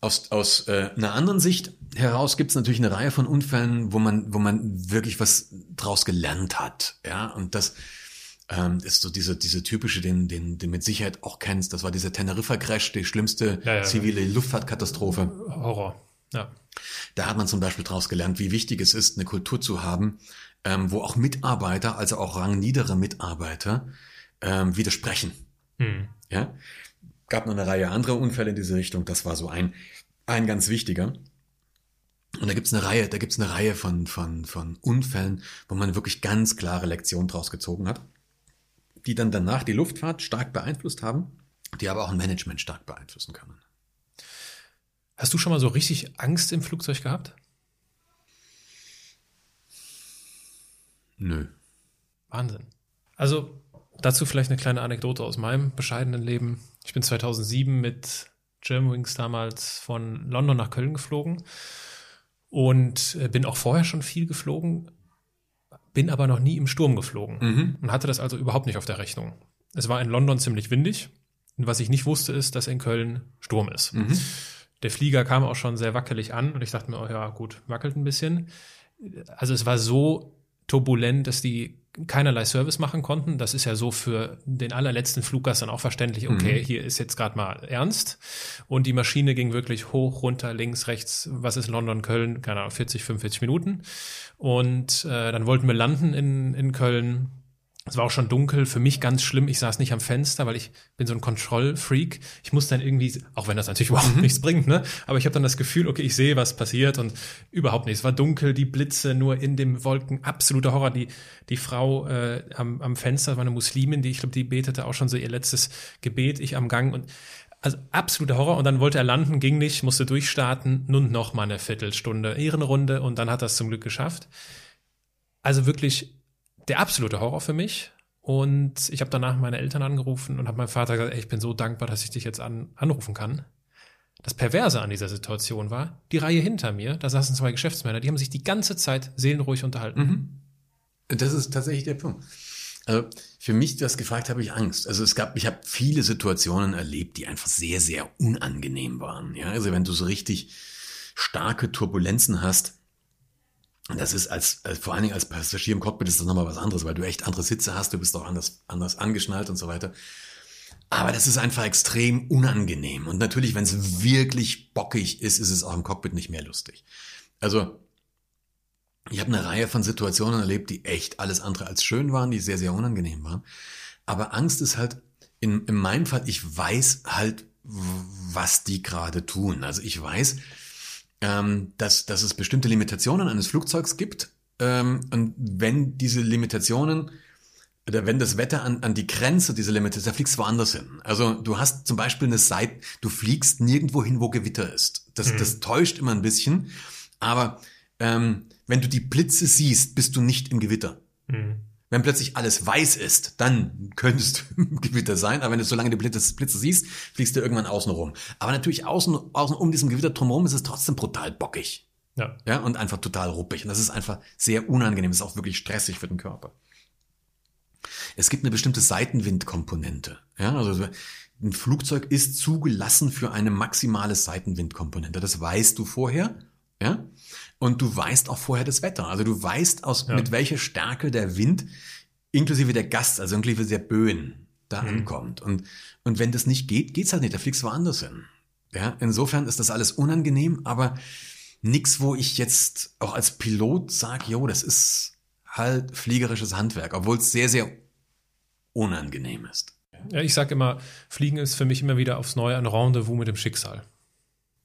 Aus, aus äh, einer anderen Sicht heraus gibt es natürlich eine Reihe von Unfällen, wo man, wo man wirklich was draus gelernt hat. Ja, und das ähm, ist so diese, diese typische, den, den, den mit Sicherheit auch kennst. Das war dieser Teneriffa-Crash, die schlimmste ja, ja, zivile Luftfahrtkatastrophe. Horror. Ja. Da hat man zum Beispiel daraus gelernt, wie wichtig es ist, eine Kultur zu haben, ähm, wo auch Mitarbeiter, also auch rangniedere Mitarbeiter, ähm, widersprechen. Hm. Ja, gab noch eine Reihe anderer Unfälle in diese Richtung. Das war so ein, ein ganz wichtiger. Und da gibt's eine Reihe, da gibt's eine Reihe von, von, von Unfällen, wo man wirklich ganz klare Lektionen draus gezogen hat, die dann danach die Luftfahrt stark beeinflusst haben, die aber auch ein Management stark beeinflussen können. Hast du schon mal so richtig Angst im Flugzeug gehabt? Nö. Wahnsinn. Also Dazu vielleicht eine kleine Anekdote aus meinem bescheidenen Leben. Ich bin 2007 mit Germanwings damals von London nach Köln geflogen und äh, bin auch vorher schon viel geflogen, bin aber noch nie im Sturm geflogen mhm. und hatte das also überhaupt nicht auf der Rechnung. Es war in London ziemlich windig und was ich nicht wusste ist, dass in Köln Sturm ist. Mhm. Der Flieger kam auch schon sehr wackelig an und ich dachte mir, oh ja, gut, wackelt ein bisschen. Also es war so turbulent, dass die keinerlei Service machen konnten. Das ist ja so für den allerletzten Fluggast dann auch verständlich, okay, mhm. hier ist jetzt gerade mal ernst. Und die Maschine ging wirklich hoch, runter, links, rechts, was ist London, Köln, keine Ahnung, 40, 45 Minuten. Und äh, dann wollten wir landen in, in Köln es war auch schon dunkel, für mich ganz schlimm. Ich saß nicht am Fenster, weil ich bin so ein Kontrollfreak. Ich muss dann irgendwie, auch wenn das natürlich überhaupt mhm. nichts bringt, ne? Aber ich habe dann das Gefühl, okay, ich sehe, was passiert und überhaupt nicht. Es war dunkel, die Blitze nur in den Wolken, absoluter Horror. Die, die Frau äh, am, am Fenster war eine Muslimin, die, ich glaube, die betete auch schon so ihr letztes Gebet, ich am Gang und also absoluter Horror. Und dann wollte er landen, ging nicht, musste durchstarten, nun noch mal eine Viertelstunde Ehrenrunde und dann hat er es zum Glück geschafft. Also wirklich der absolute Horror für mich. Und ich habe danach meine Eltern angerufen und habe meinem Vater gesagt, ey, ich bin so dankbar, dass ich dich jetzt an, anrufen kann. Das Perverse an dieser Situation war, die Reihe hinter mir, da saßen zwei Geschäftsmänner, die haben sich die ganze Zeit seelenruhig unterhalten. Mhm. Das ist tatsächlich der Punkt. Also für mich, das gefragt habe ich Angst. Also es gab, ich habe viele Situationen erlebt, die einfach sehr, sehr unangenehm waren. Ja, also wenn du so richtig starke Turbulenzen hast, das ist als, als, vor allen Dingen als Passagier im Cockpit ist das nochmal was anderes, weil du echt andere Sitze hast, du bist auch anders, anders angeschnallt und so weiter. Aber das ist einfach extrem unangenehm. Und natürlich, wenn es wirklich bockig ist, ist es auch im Cockpit nicht mehr lustig. Also, ich habe eine Reihe von Situationen erlebt, die echt alles andere als schön waren, die sehr, sehr unangenehm waren. Aber Angst ist halt, in, in meinem Fall, ich weiß halt, was die gerade tun. Also ich weiß, ähm, dass, dass es bestimmte Limitationen eines Flugzeugs gibt. Ähm, und wenn diese Limitationen oder wenn das Wetter an, an die Grenze dieser Limite ist, da fliegst du woanders hin. Also du hast zum Beispiel eine Seite, du fliegst nirgendwo hin, wo Gewitter ist. Das, mhm. das täuscht immer ein bisschen. Aber ähm, wenn du die Blitze siehst, bist du nicht im Gewitter. Mhm. Wenn plötzlich alles weiß ist, dann könntest du im Gewitter sein. Aber wenn du so lange die Blitze, Blitze siehst, fliegst du irgendwann außen rum. Aber natürlich außen, außen um diesem Gewitter drumherum ist es trotzdem brutal bockig. Ja. ja. Und einfach total ruppig. Und das ist einfach sehr unangenehm. Das ist auch wirklich stressig für den Körper. Es gibt eine bestimmte Seitenwindkomponente. Ja, also ein Flugzeug ist zugelassen für eine maximale Seitenwindkomponente. Das weißt du vorher. Ja. Und du weißt auch vorher das Wetter. Also du weißt aus, ja. mit welcher Stärke der Wind inklusive der Gast, also inklusive der Böen da mhm. ankommt. Und, und wenn das nicht geht, geht's halt nicht. Da fliegst du woanders hin. Ja, insofern ist das alles unangenehm, aber nix, wo ich jetzt auch als Pilot sage, jo, das ist halt fliegerisches Handwerk, obwohl es sehr, sehr unangenehm ist. Ja, ich sage immer, Fliegen ist für mich immer wieder aufs Neue ein Rendezvous mit dem Schicksal.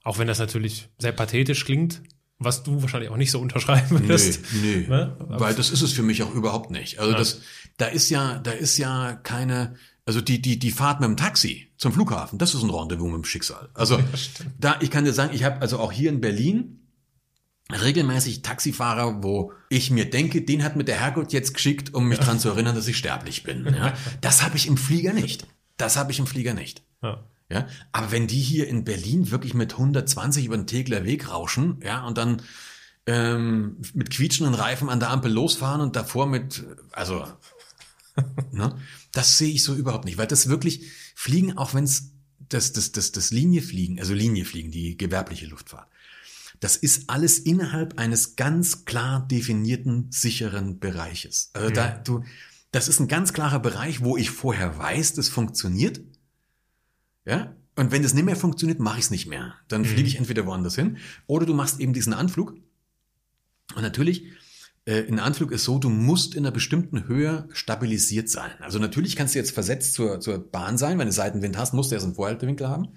Auch wenn das natürlich sehr pathetisch klingt, was du wahrscheinlich auch nicht so unterschreiben würdest. Nee, nee. Ne? Weil das ist es für mich auch überhaupt nicht. Also ja. das, da ist ja, da ist ja keine, also die, die, die Fahrt mit dem Taxi zum Flughafen, das ist ein Rendezvous mit dem Schicksal. Also ja, da, ich kann dir sagen, ich habe also auch hier in Berlin regelmäßig Taxifahrer, wo ich mir denke, den hat mir der Herrgott jetzt geschickt, um mich ja. dran zu erinnern, dass ich sterblich bin. Ja? Das habe ich im Flieger nicht. Das habe ich im Flieger nicht. Ja. Ja, aber wenn die hier in Berlin wirklich mit 120 über den Tegler Weg rauschen, ja, und dann ähm, mit quietschenden Reifen an der Ampel losfahren und davor mit, also, ne, das sehe ich so überhaupt nicht, weil das wirklich Fliegen, auch wenn es das, das, das, das Liniefliegen, also Liniefliegen, die gewerbliche Luftfahrt, das ist alles innerhalb eines ganz klar definierten, sicheren Bereiches. Also da, du, das ist ein ganz klarer Bereich, wo ich vorher weiß, das funktioniert ja? Und wenn das nicht mehr funktioniert, mache ich es nicht mehr. Dann mhm. fliege ich entweder woanders hin oder du machst eben diesen Anflug. Und natürlich, äh, ein Anflug ist so, du musst in einer bestimmten Höhe stabilisiert sein. Also natürlich kannst du jetzt versetzt zur, zur Bahn sein. Wenn du Seitenwind hast, musst du erst einen Vorhaltewinkel haben.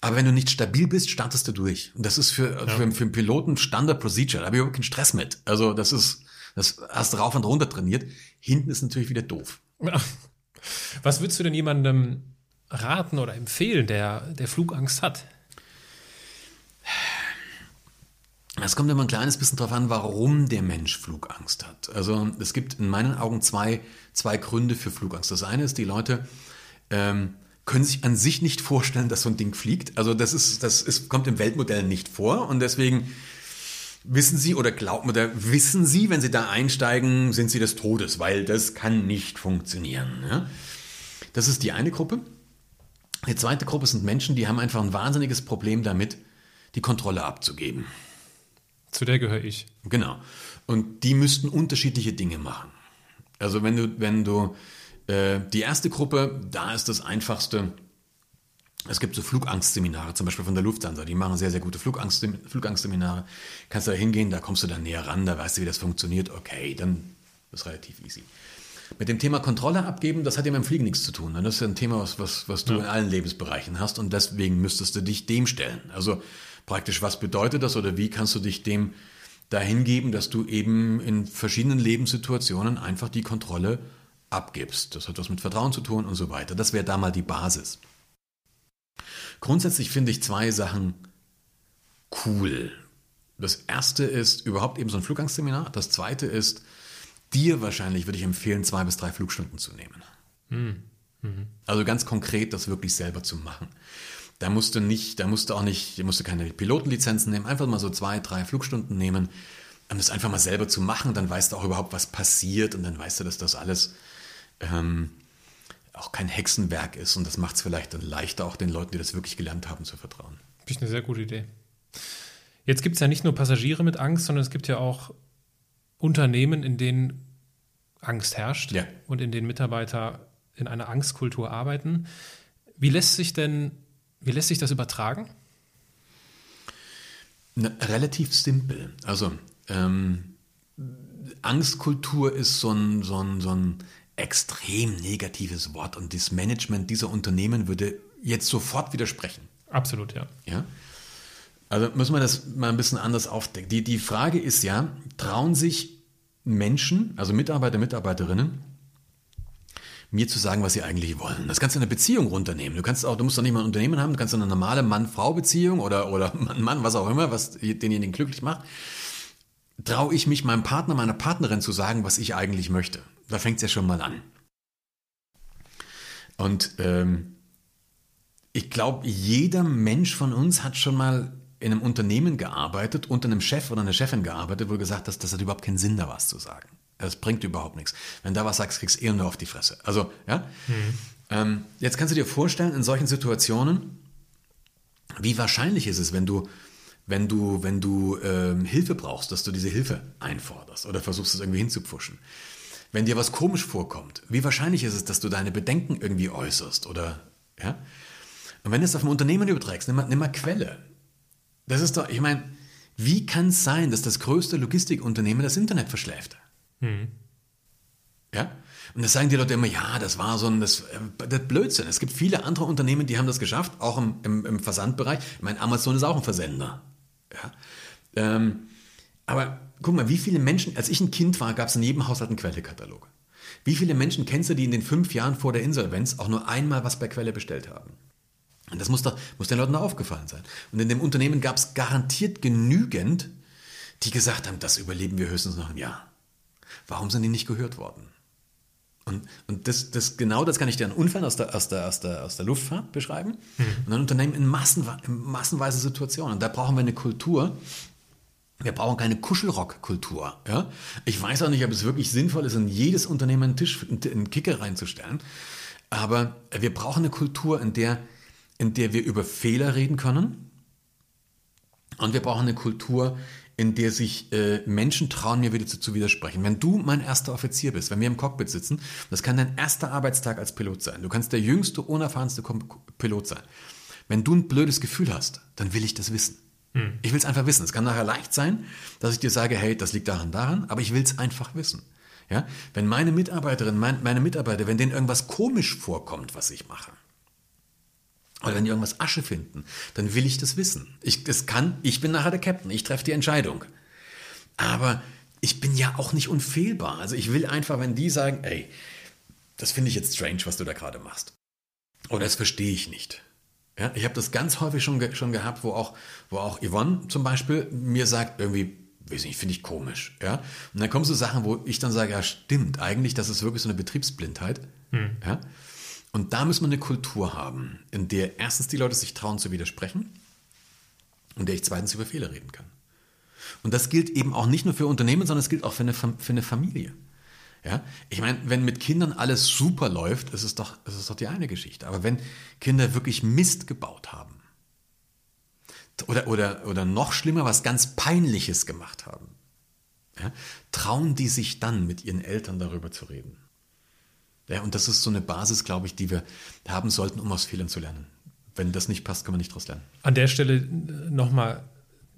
Aber wenn du nicht stabil bist, startest du durch. Und das ist für, ja. für, für einen Piloten Standard Procedure. Da habe ich überhaupt keinen Stress mit. Also das ist, das hast du rauf und runter trainiert. Hinten ist natürlich wieder doof. Was würdest du denn jemandem raten oder empfehlen, der, der Flugangst hat? Es kommt immer ein kleines bisschen darauf an, warum der Mensch Flugangst hat. Also es gibt in meinen Augen zwei, zwei Gründe für Flugangst. Das eine ist, die Leute ähm, können sich an sich nicht vorstellen, dass so ein Ding fliegt. Also das ist, das ist, kommt im Weltmodell nicht vor und deswegen wissen sie oder glauben oder wissen sie, wenn sie da einsteigen, sind sie des Todes, weil das kann nicht funktionieren. Ja? Das ist die eine Gruppe. Die zweite Gruppe sind Menschen, die haben einfach ein wahnsinniges Problem damit, die Kontrolle abzugeben. Zu der gehöre ich. Genau. Und die müssten unterschiedliche Dinge machen. Also wenn du, wenn du äh, die erste Gruppe, da ist das einfachste. Es gibt so Flugangstseminare, zum Beispiel von der Lufthansa. Die machen sehr, sehr gute Flugangst, Flugangstseminare. Kannst du da hingehen, da kommst du dann näher ran, da weißt du, wie das funktioniert. Okay, dann ist relativ easy. Mit dem Thema Kontrolle abgeben, das hat ja mit dem Fliegen nichts zu tun. Das ist ja ein Thema, was, was, was du ja. in allen Lebensbereichen hast und deswegen müsstest du dich dem stellen. Also praktisch, was bedeutet das oder wie kannst du dich dem dahin geben, dass du eben in verschiedenen Lebenssituationen einfach die Kontrolle abgibst. Das hat was mit Vertrauen zu tun und so weiter. Das wäre da mal die Basis. Grundsätzlich finde ich zwei Sachen cool. Das erste ist überhaupt eben so ein Flugangsseminar. Das zweite ist, Dir wahrscheinlich würde ich empfehlen, zwei bis drei Flugstunden zu nehmen. Mhm. Mhm. Also ganz konkret das wirklich selber zu machen. Da musst du nicht, da musst du auch nicht, da musst du keine Pilotenlizenzen nehmen, einfach mal so zwei, drei Flugstunden nehmen, um das einfach mal selber zu machen, dann weißt du auch überhaupt, was passiert und dann weißt du, dass das alles ähm, auch kein Hexenwerk ist und das macht es vielleicht dann leichter, auch den Leuten, die das wirklich gelernt haben, zu vertrauen. Finde ich eine sehr gute Idee. Jetzt gibt es ja nicht nur Passagiere mit Angst, sondern es gibt ja auch Unternehmen, in denen Angst herrscht ja. und in denen Mitarbeiter in einer Angstkultur arbeiten. Wie lässt sich denn, wie lässt sich das übertragen? Na, relativ simpel. Also ähm, Angstkultur ist so ein, so, ein, so ein extrem negatives Wort und das Management dieser Unternehmen würde jetzt sofort widersprechen. Absolut, ja. Ja? Also müssen wir das mal ein bisschen anders aufdecken. Die, die Frage ist ja, trauen sich Menschen, also Mitarbeiter, Mitarbeiterinnen, mir zu sagen, was sie eigentlich wollen. Das kannst du in einer Beziehung runternehmen. Du kannst auch, du musst doch nicht mal ein Unternehmen haben, du kannst eine normale Mann-Frau-Beziehung oder, oder Mann-Mann, was auch immer, was denjenigen glücklich macht. Traue ich mich meinem Partner, meiner Partnerin zu sagen, was ich eigentlich möchte. Da fängt es ja schon mal an. Und ähm, ich glaube, jeder Mensch von uns hat schon mal in einem Unternehmen gearbeitet, unter einem Chef oder einer Chefin gearbeitet, wo gesagt hast, das hat überhaupt keinen Sinn, da was zu sagen. Das bringt überhaupt nichts. Wenn da was sagst, kriegst du eher nur auf die Fresse. Also, ja. Mhm. Ähm, jetzt kannst du dir vorstellen, in solchen Situationen, wie wahrscheinlich ist es, wenn du, wenn du, wenn du ähm, Hilfe brauchst, dass du diese Hilfe einforderst oder versuchst es irgendwie hinzupfuschen. Wenn dir was komisch vorkommt, wie wahrscheinlich ist es, dass du deine Bedenken irgendwie äußerst oder, ja? Und wenn du es auf ein Unternehmen überträgst, nimm mal, nimm mal Quelle. Das ist doch, ich meine, wie kann es sein, dass das größte Logistikunternehmen das Internet verschläft? Mhm. Ja? Und das sagen die Leute immer, ja, das war so ein das, äh, das Blödsinn. Es gibt viele andere Unternehmen, die haben das geschafft, auch im, im, im Versandbereich. Ich meine, Amazon ist auch ein Versender. Ja? Ähm, aber guck mal, wie viele Menschen, als ich ein Kind war, gab es in jedem Haushalt einen Quellekatalog. Wie viele Menschen kennst du, die in den fünf Jahren vor der Insolvenz auch nur einmal was bei Quelle bestellt haben? Und das muss, doch, muss den Leuten aufgefallen sein. Und in dem Unternehmen gab es garantiert genügend, die gesagt haben, das überleben wir höchstens noch ein Jahr. Warum sind die nicht gehört worden? Und, und das, das, genau das kann ich dir an Unfällen aus der, aus der, aus der, aus der Luftfahrt beschreiben. Mhm. Und ein Unternehmen in, Massen, in massenweise Situationen. Und da brauchen wir eine Kultur. Wir brauchen keine Kuschelrock-Kultur. Ja? Ich weiß auch nicht, ob es wirklich sinnvoll ist, in jedes Unternehmen einen Tisch, einen Kicker reinzustellen. Aber wir brauchen eine Kultur, in der, in der wir über Fehler reden können. Und wir brauchen eine Kultur, in der sich äh, Menschen trauen, mir wieder zu, zu, widersprechen. Wenn du mein erster Offizier bist, wenn wir im Cockpit sitzen, das kann dein erster Arbeitstag als Pilot sein. Du kannst der jüngste, unerfahrenste Pilot sein. Wenn du ein blödes Gefühl hast, dann will ich das wissen. Hm. Ich will es einfach wissen. Es kann nachher leicht sein, dass ich dir sage, hey, das liegt daran, daran, aber ich will es einfach wissen. Ja? Wenn meine Mitarbeiterin, mein, meine Mitarbeiter, wenn denen irgendwas komisch vorkommt, was ich mache, oder wenn die irgendwas Asche finden, dann will ich das wissen. Ich, das kann, ich bin nachher der Captain, ich treffe die Entscheidung. Aber ich bin ja auch nicht unfehlbar. Also ich will einfach, wenn die sagen, ey, das finde ich jetzt strange, was du da gerade machst. Oder das verstehe ich nicht. Ja, ich habe das ganz häufig schon, ge schon gehabt, wo auch, wo auch Yvonne zum Beispiel mir sagt, irgendwie, weiß nicht, finde ich komisch. Ja? Und dann kommen so Sachen, wo ich dann sage, ja, stimmt, eigentlich, das ist wirklich so eine Betriebsblindheit. Hm. Ja? Und da müssen wir eine Kultur haben, in der erstens die Leute sich trauen zu widersprechen und der ich zweitens über Fehler reden kann. Und das gilt eben auch nicht nur für Unternehmen, sondern es gilt auch für eine, für eine Familie. Ja? Ich meine, wenn mit Kindern alles super läuft, ist es, doch, ist es doch die eine Geschichte. Aber wenn Kinder wirklich Mist gebaut haben oder, oder, oder noch schlimmer, was ganz Peinliches gemacht haben, ja, trauen die sich dann mit ihren Eltern darüber zu reden. Ja, und das ist so eine Basis, glaube ich, die wir haben sollten, um aus Fehlern zu lernen. Wenn das nicht passt, kann man nicht daraus lernen. An der Stelle äh, nochmal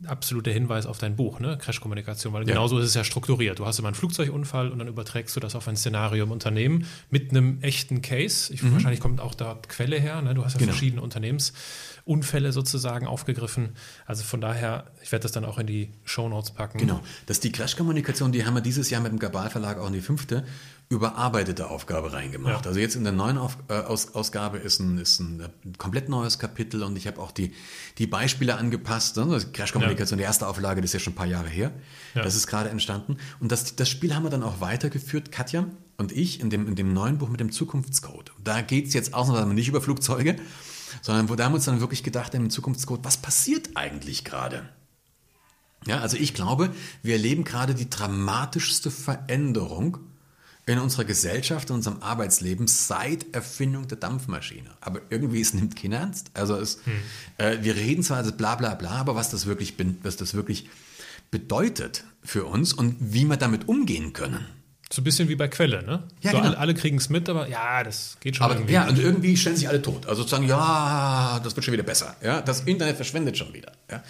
absoluter Hinweis auf dein Buch, ne? Crash-Kommunikation, weil ja. genauso ist es ja strukturiert. Du hast immer einen Flugzeugunfall und dann überträgst du das auf ein Szenario im Unternehmen mit einem echten Case. Ich, mhm. Wahrscheinlich kommt auch dort Quelle her. Ne? Du hast ja genau. verschiedene Unternehmensunfälle sozusagen aufgegriffen. Also von daher, ich werde das dann auch in die Show Notes packen. Genau. Das ist die Crash-Kommunikation, die haben wir dieses Jahr mit dem Gabal Verlag auch in die fünfte überarbeitete Aufgabe reingemacht. Ja. Also jetzt in der neuen Auf, äh, Aus, Ausgabe ist ein, ist ein, ein, komplett neues Kapitel und ich habe auch die, die Beispiele angepasst. Ne? Crash-Kommunikation, ja. die erste Auflage, das ist ja schon ein paar Jahre her. Ja. Das ist gerade entstanden. Und das, das Spiel haben wir dann auch weitergeführt, Katja und ich, in dem, in dem neuen Buch mit dem Zukunftscode. Da geht es jetzt ausnahmsweise nicht über Flugzeuge, sondern wo da haben wir uns dann wirklich gedacht, im Zukunftscode, was passiert eigentlich gerade? Ja, also ich glaube, wir erleben gerade die dramatischste Veränderung in unserer Gesellschaft, in unserem Arbeitsleben seit Erfindung der Dampfmaschine. Aber irgendwie es nimmt keiner ernst. Also es, hm. äh, wir reden zwar also bla bla bla, aber was das wirklich, was das wirklich bedeutet für uns und wie wir damit umgehen können. So ein bisschen wie bei Quelle, ne? Ja, so genau. alle, alle kriegen es mit, aber ja, das geht schon aber, irgendwie. Ja, und irgendwie stellen sich alle tot. Also sozusagen, ja, das wird schon wieder besser. Ja, das Internet verschwendet schon wieder. Ja.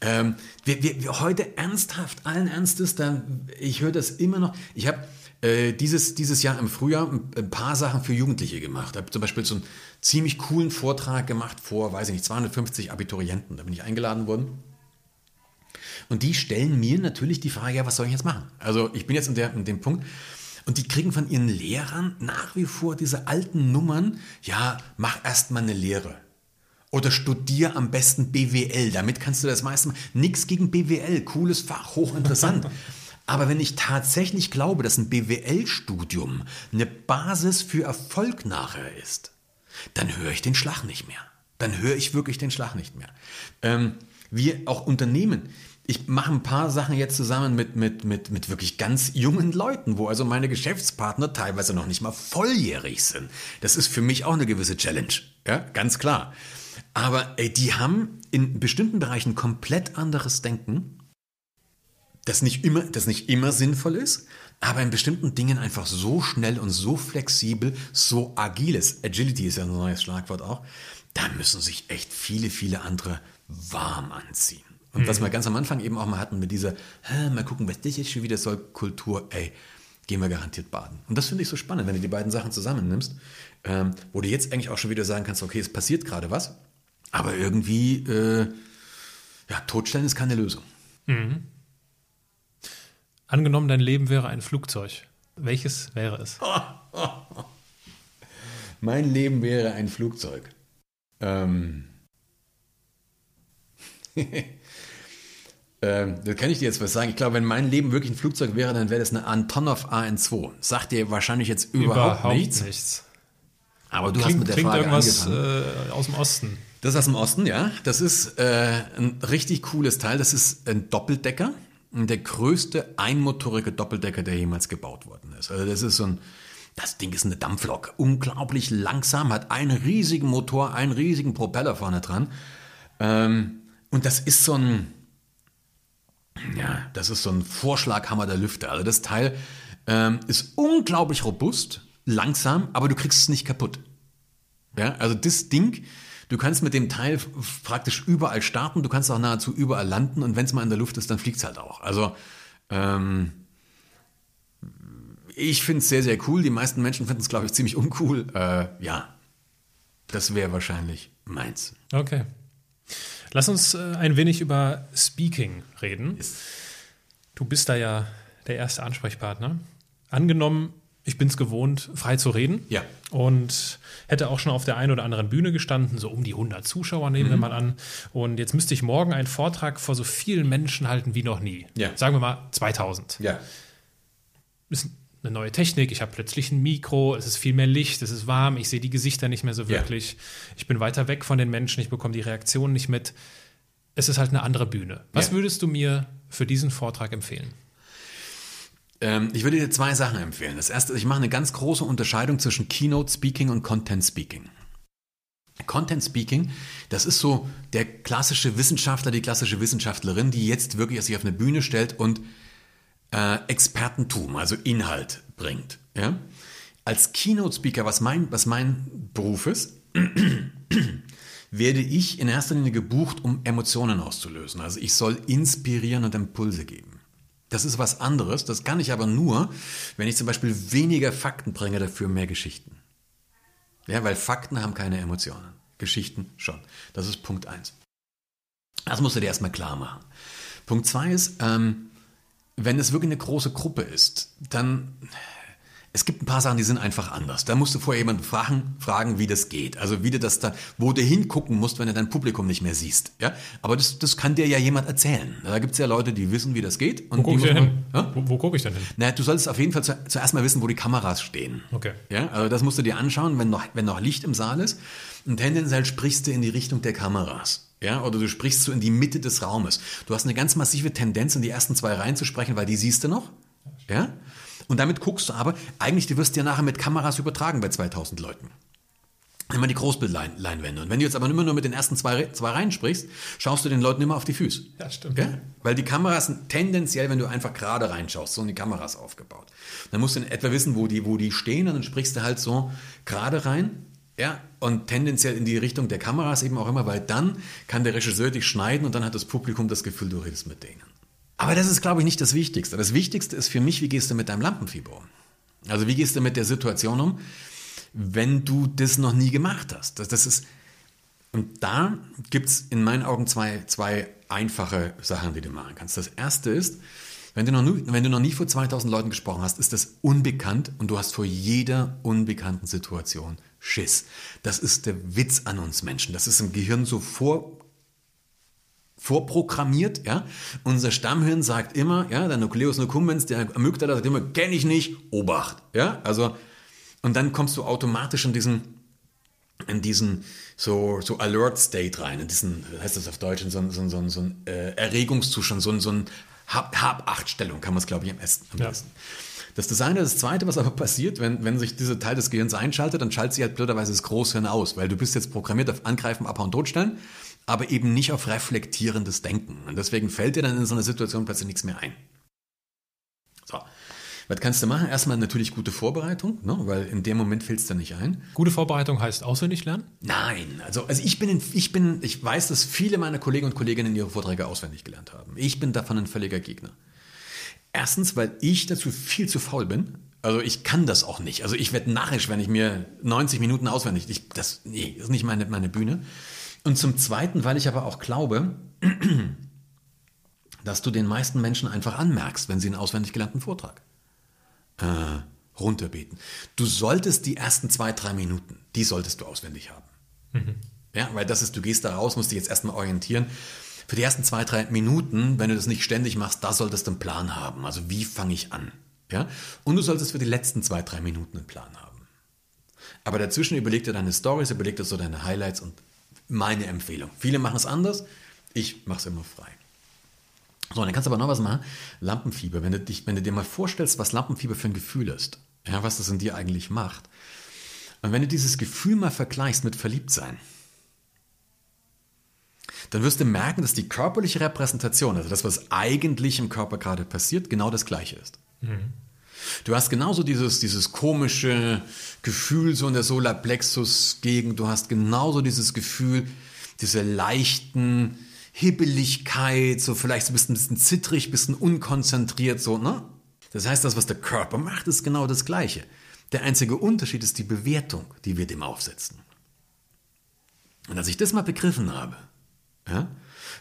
Ähm, wir, wir, wir heute ernsthaft, allen Ernstes, da, ich höre das immer noch. Ich habe äh, dieses, dieses Jahr im Frühjahr ein paar Sachen für Jugendliche gemacht. Ich habe zum Beispiel so einen ziemlich coolen Vortrag gemacht vor, weiß ich nicht, 250 Abiturienten. Da bin ich eingeladen worden. Und die stellen mir natürlich die Frage, ja, was soll ich jetzt machen? Also ich bin jetzt in, der, in dem Punkt. Und die kriegen von ihren Lehrern nach wie vor diese alten Nummern, ja, mach erst mal eine Lehre. Oder studier am besten BWL, damit kannst du das meiste Mal. Nix gegen BWL, cooles Fach, hochinteressant. Aber wenn ich tatsächlich glaube, dass ein BWL-Studium eine Basis für Erfolg nachher ist, dann höre ich den Schlag nicht mehr. Dann höre ich wirklich den Schlag nicht mehr. Ähm, wir auch Unternehmen. Ich mache ein paar Sachen jetzt zusammen mit, mit, mit, mit wirklich ganz jungen Leuten, wo also meine Geschäftspartner teilweise noch nicht mal volljährig sind. Das ist für mich auch eine gewisse Challenge. Ja, ganz klar. Aber ey, die haben in bestimmten Bereichen komplett anderes Denken das nicht immer, das nicht immer sinnvoll ist, aber in bestimmten Dingen einfach so schnell und so flexibel, so agil ist. Agility ist ja ein neues Schlagwort auch. Da müssen sich echt viele, viele andere warm anziehen. Und mhm. was wir ganz am Anfang eben auch mal hatten mit dieser, mal gucken, was das jetzt schon wieder soll, Kultur, ey, gehen wir garantiert baden. Und das finde ich so spannend, wenn du die beiden Sachen zusammennimmst, ähm, wo du jetzt eigentlich auch schon wieder sagen kannst, okay, es passiert gerade was, aber irgendwie, äh, ja, totstellen ist keine Lösung. Mhm. Angenommen, dein Leben wäre ein Flugzeug. Welches wäre es? mein Leben wäre ein Flugzeug. Ähm. ähm, da kann ich dir jetzt was sagen. Ich glaube, wenn mein Leben wirklich ein Flugzeug wäre, dann wäre das eine Antonov AN2. Sagt dir wahrscheinlich jetzt überhaupt, überhaupt nichts. nichts. Aber du klingt, hast mit der klingt Frage irgendwas äh, aus dem Osten. Das ist aus dem Osten, ja. Das ist äh, ein richtig cooles Teil. Das ist ein Doppeldecker der größte einmotorige Doppeldecker, der jemals gebaut worden ist. Also das ist so ein, das Ding ist eine Dampflok, unglaublich langsam, hat einen riesigen Motor, einen riesigen Propeller vorne dran. Ähm, und das ist so ein, ja, das ist so ein Vorschlaghammer der Lüfte. Also das Teil ähm, ist unglaublich robust, langsam, aber du kriegst es nicht kaputt. Ja, also das Ding Du kannst mit dem Teil praktisch überall starten, du kannst auch nahezu überall landen und wenn es mal in der Luft ist, dann fliegt es halt auch. Also ähm, ich finde es sehr, sehr cool. Die meisten Menschen finden es, glaube ich, ziemlich uncool. Äh, ja, das wäre wahrscheinlich meins. Okay. Lass uns äh, ein wenig über Speaking reden. Du bist da ja der erste Ansprechpartner. Angenommen, ich bin es gewohnt, frei zu reden. Ja. Und hätte auch schon auf der einen oder anderen Bühne gestanden, so um die 100 Zuschauer nehmen mhm. wir mal an. Und jetzt müsste ich morgen einen Vortrag vor so vielen Menschen halten wie noch nie. Ja. Sagen wir mal 2000. Ja. Ist eine neue Technik, ich habe plötzlich ein Mikro, es ist viel mehr Licht, es ist warm, ich sehe die Gesichter nicht mehr so wirklich. Ja. Ich bin weiter weg von den Menschen, ich bekomme die Reaktionen nicht mit. Es ist halt eine andere Bühne. Was ja. würdest du mir für diesen Vortrag empfehlen? Ähm, ich würde dir zwei Sachen empfehlen. Das erste, ich mache eine ganz große Unterscheidung zwischen Keynote Speaking und Content Speaking. Content Speaking, das ist so der klassische Wissenschaftler, die klassische Wissenschaftlerin, die jetzt wirklich sich auf eine Bühne stellt und äh, Expertentum, also Inhalt bringt. Ja? Als Keynote Speaker, was mein, was mein Beruf ist, werde ich in erster Linie gebucht, um Emotionen auszulösen. Also ich soll inspirieren und Impulse geben. Das ist was anderes. Das kann ich aber nur, wenn ich zum Beispiel weniger Fakten bringe, dafür mehr Geschichten. Ja, weil Fakten haben keine Emotionen. Geschichten schon. Das ist Punkt 1. Das musst du dir erstmal klar machen. Punkt 2 ist, ähm, wenn es wirklich eine große Gruppe ist, dann es gibt ein paar Sachen, die sind einfach anders. Da musst du vorher jemanden fragen, fragen, wie das geht. Also wie du das da, wo du hingucken musst, wenn du dein Publikum nicht mehr siehst. Ja? Aber das, das kann dir ja jemand erzählen. Da gibt es ja Leute, die wissen, wie das geht. Und wo gucke ich denn hin? Ja? Wo, wo gucke ich denn hin? Na, du solltest auf jeden Fall zu, zuerst mal wissen, wo die Kameras stehen. Okay. Ja? Also das musst du dir anschauen, wenn noch, wenn noch Licht im Saal ist. Und tendenziell sprichst du in die Richtung der Kameras. Ja, oder du sprichst so in die Mitte des Raumes. Du hast eine ganz massive Tendenz, in die ersten zwei Reihen zu sprechen, weil die siehst du noch. Ja? Und damit guckst du aber, eigentlich, du wirst dir nachher mit Kameras übertragen bei 2000 Leuten. Immer die Großbildleinwände. Und wenn du jetzt aber immer nur mit den ersten zwei, zwei Reihen sprichst, schaust du den Leuten immer auf die Füße. Ja, stimmt. Ja? Weil die Kameras sind tendenziell, wenn du einfach gerade reinschaust, so sind die Kameras aufgebaut. Dann musst du in etwa wissen, wo die, wo die stehen, und dann sprichst du halt so gerade rein. Ja, und tendenziell in die Richtung der Kameras eben auch immer, weil dann kann der Regisseur dich schneiden und dann hat das Publikum das Gefühl, du redest mit denen. Aber das ist, glaube ich, nicht das Wichtigste. Das Wichtigste ist für mich, wie gehst du mit deinem Lampenfieber um? Also wie gehst du mit der Situation um, wenn du das noch nie gemacht hast? Das, das ist, und da gibt es in meinen Augen zwei, zwei einfache Sachen, die du machen kannst. Das erste ist, wenn du, noch nie, wenn du noch nie vor 2000 Leuten gesprochen hast, ist das unbekannt und du hast vor jeder unbekannten Situation Schiss. Das ist der Witz an uns Menschen. Das ist im Gehirn so vor, vorprogrammiert, ja. Unser Stammhirn sagt immer, ja, der Nucleus nucumbens, der Amygdala sagt immer, kenne ich nicht, Obacht, ja. Also, und dann kommst du automatisch in diesen, in diesen so, so Alert State rein, in diesen, was heißt das auf Deutsch, in so, so, so, so ein äh, Erregungszustand, so, so ein Hab-Acht-Stellung, kann man es, glaube ich, am besten. Am besten. Das ist das zweite, was aber passiert, wenn, wenn sich dieser Teil des Gehirns einschaltet, dann schaltet sich halt blöderweise das Großhirn aus, weil du bist jetzt programmiert auf Angreifen, Abhauen, Totstellen, aber eben nicht auf reflektierendes Denken. Und deswegen fällt dir dann in so einer Situation plötzlich nichts mehr ein. So. Was kannst du machen? Erstmal natürlich gute Vorbereitung, ne? weil in dem Moment fällt es dir nicht ein. Gute Vorbereitung heißt auswendig lernen? Nein, also, also ich bin, in, ich bin, ich weiß, dass viele meiner Kollegen und Kolleginnen ihre Vorträge auswendig gelernt haben. Ich bin davon ein völliger Gegner. Erstens, weil ich dazu viel zu faul bin. Also ich kann das auch nicht. Also ich werde narrisch, wenn ich mir 90 Minuten auswendig. Ich, das, nee, das ist nicht meine, meine Bühne. Und zum Zweiten, weil ich aber auch glaube, dass du den meisten Menschen einfach anmerkst, wenn sie einen auswendig gelernten Vortrag äh, runterbeten. Du solltest die ersten zwei, drei Minuten, die solltest du auswendig haben. Mhm. Ja, weil das ist, du gehst da raus, musst dich jetzt erstmal orientieren für die ersten zwei, drei Minuten, wenn du das nicht ständig machst, da solltest du einen Plan haben. Also wie fange ich an? Ja? Und du solltest für die letzten zwei, drei Minuten einen Plan haben. Aber dazwischen überleg dir deine Stories, überleg dir so deine Highlights und meine Empfehlung. Viele machen es anders, ich mache es immer frei. So, dann kannst du aber noch was machen. Lampenfieber. Wenn du, dich, wenn du dir mal vorstellst, was Lampenfieber für ein Gefühl ist, ja, was das in dir eigentlich macht. Und wenn du dieses Gefühl mal vergleichst mit Verliebtsein, dann wirst du merken, dass die körperliche Repräsentation, also das, was eigentlich im Körper gerade passiert, genau das gleiche ist. Mhm. Du hast genauso dieses, dieses komische Gefühl so in der Solarplexus-Gegend, du hast genauso dieses Gefühl, diese leichten Hibbeligkeit, so vielleicht so ein bisschen, bisschen zittrig, ein bisschen unkonzentriert, so, ne? Das heißt, das, was der Körper macht, ist genau das Gleiche. Der einzige Unterschied ist die Bewertung, die wir dem aufsetzen. Und als ich das mal begriffen habe, ja,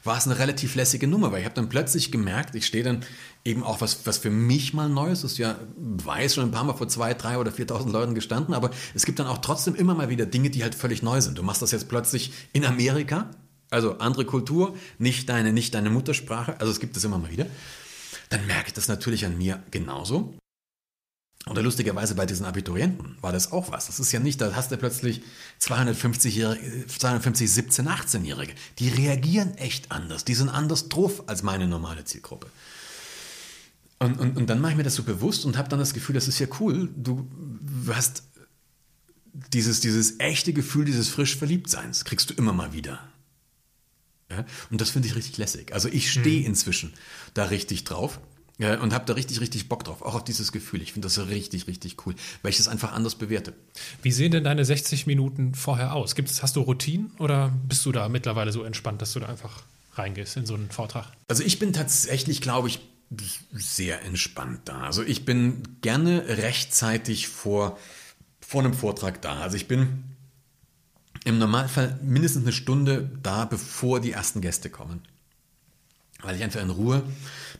war es eine relativ lässige Nummer, weil ich habe dann plötzlich gemerkt, ich stehe dann eben auch was, was für mich mal Neues ist, ja, weiß schon ein paar Mal vor zwei, drei oder 4.000 Leuten gestanden, aber es gibt dann auch trotzdem immer mal wieder Dinge, die halt völlig neu sind. Du machst das jetzt plötzlich in Amerika, also andere Kultur, nicht deine, nicht deine Muttersprache, also es gibt es immer mal wieder. Dann merke ich das natürlich an mir genauso. Oder lustigerweise bei diesen Abiturienten war das auch was. Das ist ja nicht, da hast du plötzlich 250, 250 17, 18-Jährige. Die reagieren echt anders. Die sind anders drauf als meine normale Zielgruppe. Und, und, und dann mache ich mir das so bewusst und habe dann das Gefühl, das ist ja cool. Du hast dieses, dieses echte Gefühl dieses frisch Verliebtseins, kriegst du immer mal wieder. Ja? Und das finde ich richtig lässig. Also ich stehe hm. inzwischen da richtig drauf. Ja, und habe da richtig, richtig Bock drauf, auch auf dieses Gefühl. Ich finde das richtig, richtig cool, weil ich das einfach anders bewerte. Wie sehen denn deine 60 Minuten vorher aus? Gibt's, hast du Routinen oder bist du da mittlerweile so entspannt, dass du da einfach reingehst in so einen Vortrag? Also ich bin tatsächlich, glaube ich, sehr entspannt da. Also ich bin gerne rechtzeitig vor, vor einem Vortrag da. Also ich bin im Normalfall mindestens eine Stunde da, bevor die ersten Gäste kommen weil ich einfach in Ruhe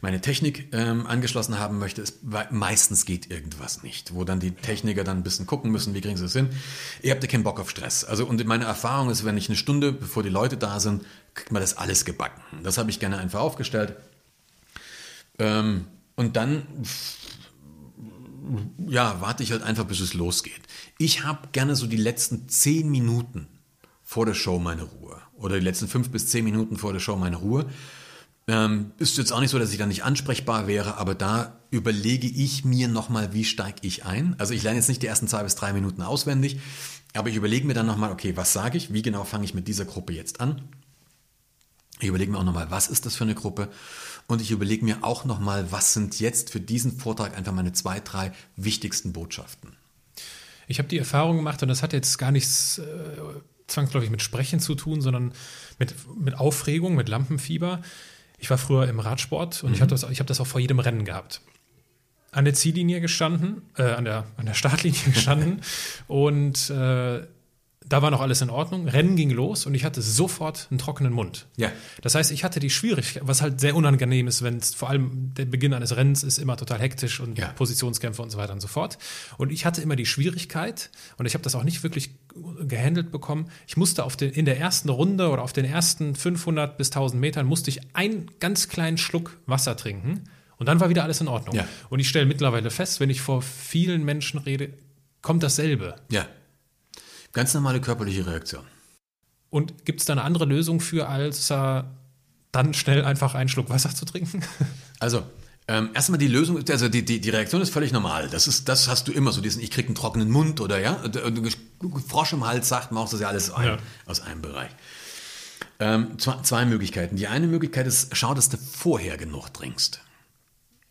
meine Technik ähm, angeschlossen haben möchte, ist, meistens geht irgendwas nicht, wo dann die Techniker dann ein bisschen gucken müssen, wie kriegen sie es hin. Ihr habt ja keinen Bock auf Stress. Also und meine Erfahrung ist, wenn ich eine Stunde, bevor die Leute da sind, kriegt man das alles gebacken. Das habe ich gerne einfach aufgestellt. Ähm, und dann ja, warte ich halt einfach, bis es losgeht. Ich habe gerne so die letzten zehn Minuten vor der Show meine Ruhe. Oder die letzten fünf bis zehn Minuten vor der Show meine Ruhe ähm, ist jetzt auch nicht so, dass ich da nicht ansprechbar wäre, aber da überlege ich mir nochmal, wie steige ich ein. Also ich lerne jetzt nicht die ersten zwei bis drei Minuten auswendig, aber ich überlege mir dann nochmal, okay, was sage ich? Wie genau fange ich mit dieser Gruppe jetzt an? Ich überlege mir auch nochmal, was ist das für eine Gruppe? Und ich überlege mir auch nochmal, was sind jetzt für diesen Vortrag einfach meine zwei, drei wichtigsten Botschaften. Ich habe die Erfahrung gemacht, und das hat jetzt gar nichts äh, zwangsläufig mit Sprechen zu tun, sondern mit, mit Aufregung, mit Lampenfieber ich war früher im Radsport und mhm. ich habe das, hab das auch vor jedem Rennen gehabt. an der Ziellinie gestanden, äh, an, der, an der Startlinie gestanden und äh, da war noch alles in Ordnung. Rennen ging los und ich hatte sofort einen trockenen Mund. Ja. Das heißt, ich hatte die Schwierigkeit, was halt sehr unangenehm ist, wenn es vor allem der Beginn eines Rennens ist immer total hektisch und Ja. Positionskämpfe und so weiter und so fort. Und ich hatte immer die Schwierigkeit und ich habe das auch nicht wirklich gehandelt bekommen. Ich musste auf den, in der ersten Runde oder auf den ersten 500 bis 1000 Metern musste ich einen ganz kleinen Schluck Wasser trinken und dann war wieder alles in Ordnung. Ja. Und ich stelle mittlerweile fest, wenn ich vor vielen Menschen rede, kommt dasselbe. Ja. Ganz normale körperliche Reaktion. Und gibt es da eine andere Lösung für, als äh, dann schnell einfach einen Schluck Wasser zu trinken? Also, ähm, erstmal die Lösung, also die, die, die Reaktion ist völlig normal. Das ist, das hast du immer so, diesen, ich krieg einen trockenen Mund oder ja, Frosch im Hals sagt, man auch das ja alles ein, Ja. aus einem Bereich. Ähm, zwei, zwei Möglichkeiten. Die eine Möglichkeit ist, schau, dass du vorher genug trinkst.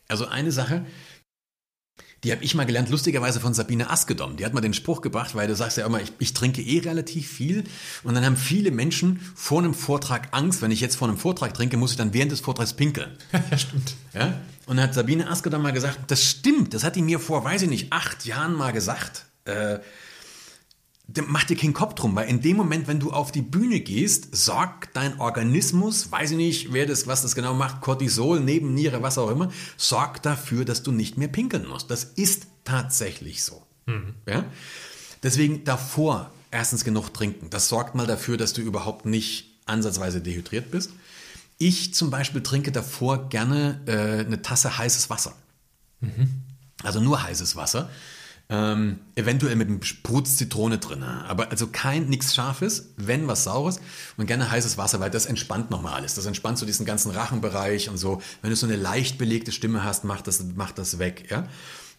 Also eine Sache, die habe ich mal gelernt, lustigerweise von Sabine Askedom. Die hat mal den Spruch gebracht, weil du sagst ja immer, ich, ich trinke eh relativ viel. Und dann haben viele Menschen vor einem Vortrag Angst, wenn ich jetzt vor einem Vortrag trinke, muss ich dann während des Vortrags pinkeln. ja, stimmt. Ja? Und dann hat Sabine Askedom mal gesagt, das stimmt, das hat die mir vor, weiß ich nicht, acht Jahren mal gesagt. Äh, mach dir keinen Kopf drum, weil in dem Moment, wenn du auf die Bühne gehst, sorgt dein Organismus, weiß ich nicht, wer das, was das genau macht, Cortisol, Nebenniere, was auch immer, sorgt dafür, dass du nicht mehr pinkeln musst. Das ist tatsächlich so. Ja? Deswegen davor erstens genug trinken. Das sorgt mal dafür, dass du überhaupt nicht ansatzweise dehydriert bist. Ich zum Beispiel trinke davor gerne äh, eine Tasse heißes Wasser. Also nur heißes Wasser. Ähm, eventuell mit einem Sprutz Zitrone drin. Aber also kein, nichts Scharfes, wenn was Saures und gerne heißes Wasser, weil das entspannt nochmal alles. Das entspannt so diesen ganzen Rachenbereich und so. Wenn du so eine leicht belegte Stimme hast, macht das, macht das weg. Ja?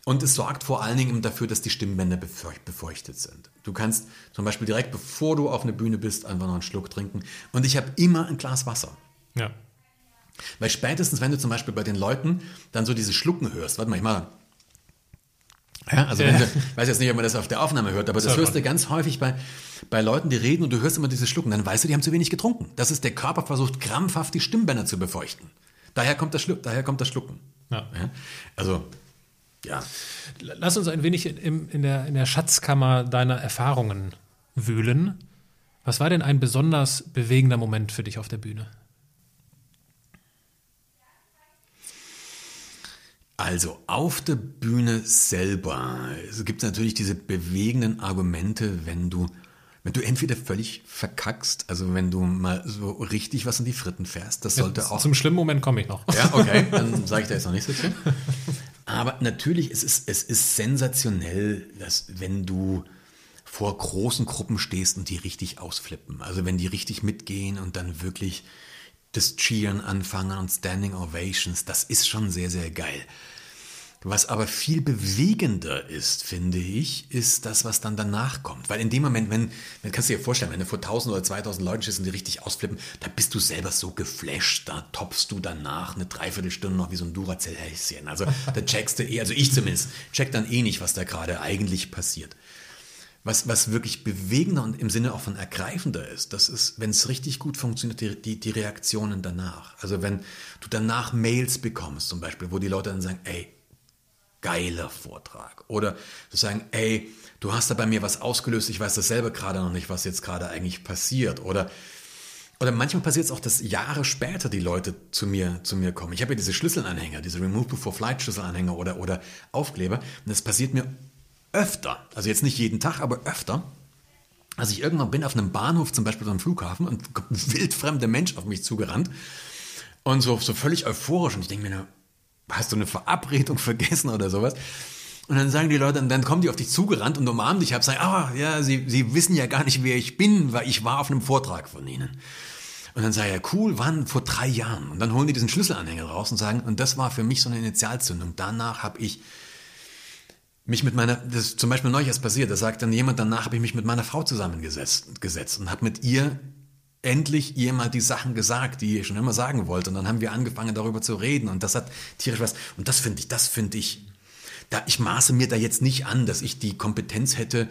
Und es sorgt vor allen Dingen dafür, dass die Stimmbänder befeucht, befeuchtet sind. Du kannst zum Beispiel direkt bevor du auf eine Bühne bist, einfach noch einen Schluck trinken. Und ich habe immer ein Glas Wasser. Ja. Weil spätestens, wenn du zum Beispiel bei den Leuten dann so diese Schlucken hörst, warte mal, ich mal. Ja, also wenn du, ich weiß jetzt nicht, ob man das auf der Aufnahme hört, aber das hört hörst man. du ganz häufig bei, bei Leuten, die reden und du hörst immer diese Schlucken, dann weißt du, die haben zu wenig getrunken. Das ist der Körper versucht krampfhaft die Stimmbänder zu befeuchten. Daher kommt das, Schlu daher kommt das Schlucken. Ja. Ja? Also, ja. Lass uns ein wenig in, in, der, in der Schatzkammer deiner Erfahrungen wühlen. Was war denn ein besonders bewegender Moment für dich auf der Bühne? Also auf der Bühne selber es gibt natürlich diese bewegenden Argumente, wenn du, wenn du entweder völlig verkackst, also wenn du mal so richtig was in die Fritten fährst, das sollte auch. Zum schlimmen Moment komme ich noch. Ja, okay, dann sage ich da jetzt noch nichts dazu. Aber natürlich, es ist, es ist sensationell, dass wenn du vor großen Gruppen stehst und die richtig ausflippen. Also wenn die richtig mitgehen und dann wirklich das Cheeren anfangen und Standing Ovations, das ist schon sehr, sehr geil. Was aber viel bewegender ist, finde ich, ist das, was dann danach kommt. Weil in dem Moment, wenn, wenn kannst du dir vorstellen, wenn du vor 1000 oder 2000 Leuten stehst und die richtig ausflippen, da bist du selber so geflasht, da topfst du danach eine Dreiviertelstunde noch wie so ein Duracell-Häschen. Also da checkst du eh, also ich zumindest, check dann eh nicht, was da gerade eigentlich passiert. Was, was wirklich bewegender und im Sinne auch von ergreifender ist, das ist, wenn es richtig gut funktioniert, die, die, die Reaktionen danach. Also wenn du danach Mails bekommst, zum Beispiel, wo die Leute dann sagen, ey, geiler Vortrag. Oder zu sagen, ey, du hast da bei mir was ausgelöst, ich weiß das selber gerade noch nicht, was jetzt gerade eigentlich passiert. Oder, oder manchmal passiert es auch, dass Jahre später die Leute zu mir, zu mir kommen. Ich habe ja diese Schlüsselanhänger, diese Remove Before Flight Schlüsselanhänger oder, oder Aufkleber. Und das passiert mir öfter. Also jetzt nicht jeden Tag, aber öfter. Also ich irgendwann bin auf einem Bahnhof, zum Beispiel am Flughafen, und ein wildfremder Mensch auf mich zugerannt. Und so, so völlig euphorisch. Und ich denke mir hast du eine Verabredung vergessen oder sowas? Und dann sagen die Leute, und dann kommen die auf dich zugerannt und umarmen dich ab, sagen, ah, ja, sie, sie wissen ja gar nicht, wer ich bin, weil ich war auf einem Vortrag von ihnen. Und dann sage ich, cool, wann? Vor drei Jahren. Und dann holen die diesen Schlüsselanhänger raus und sagen, und das war für mich so eine Initialzündung. Danach habe ich mich mit meiner, das ist zum Beispiel neulich erst passiert, da sagt dann jemand, danach habe ich mich mit meiner Frau zusammengesetzt gesetzt und habe mit ihr endlich ihr mal die Sachen gesagt, die ich schon immer sagen wollte. Und dann haben wir angefangen, darüber zu reden. Und das hat tierisch was. Und das finde ich, das finde ich, da, ich maße mir da jetzt nicht an, dass ich die Kompetenz hätte,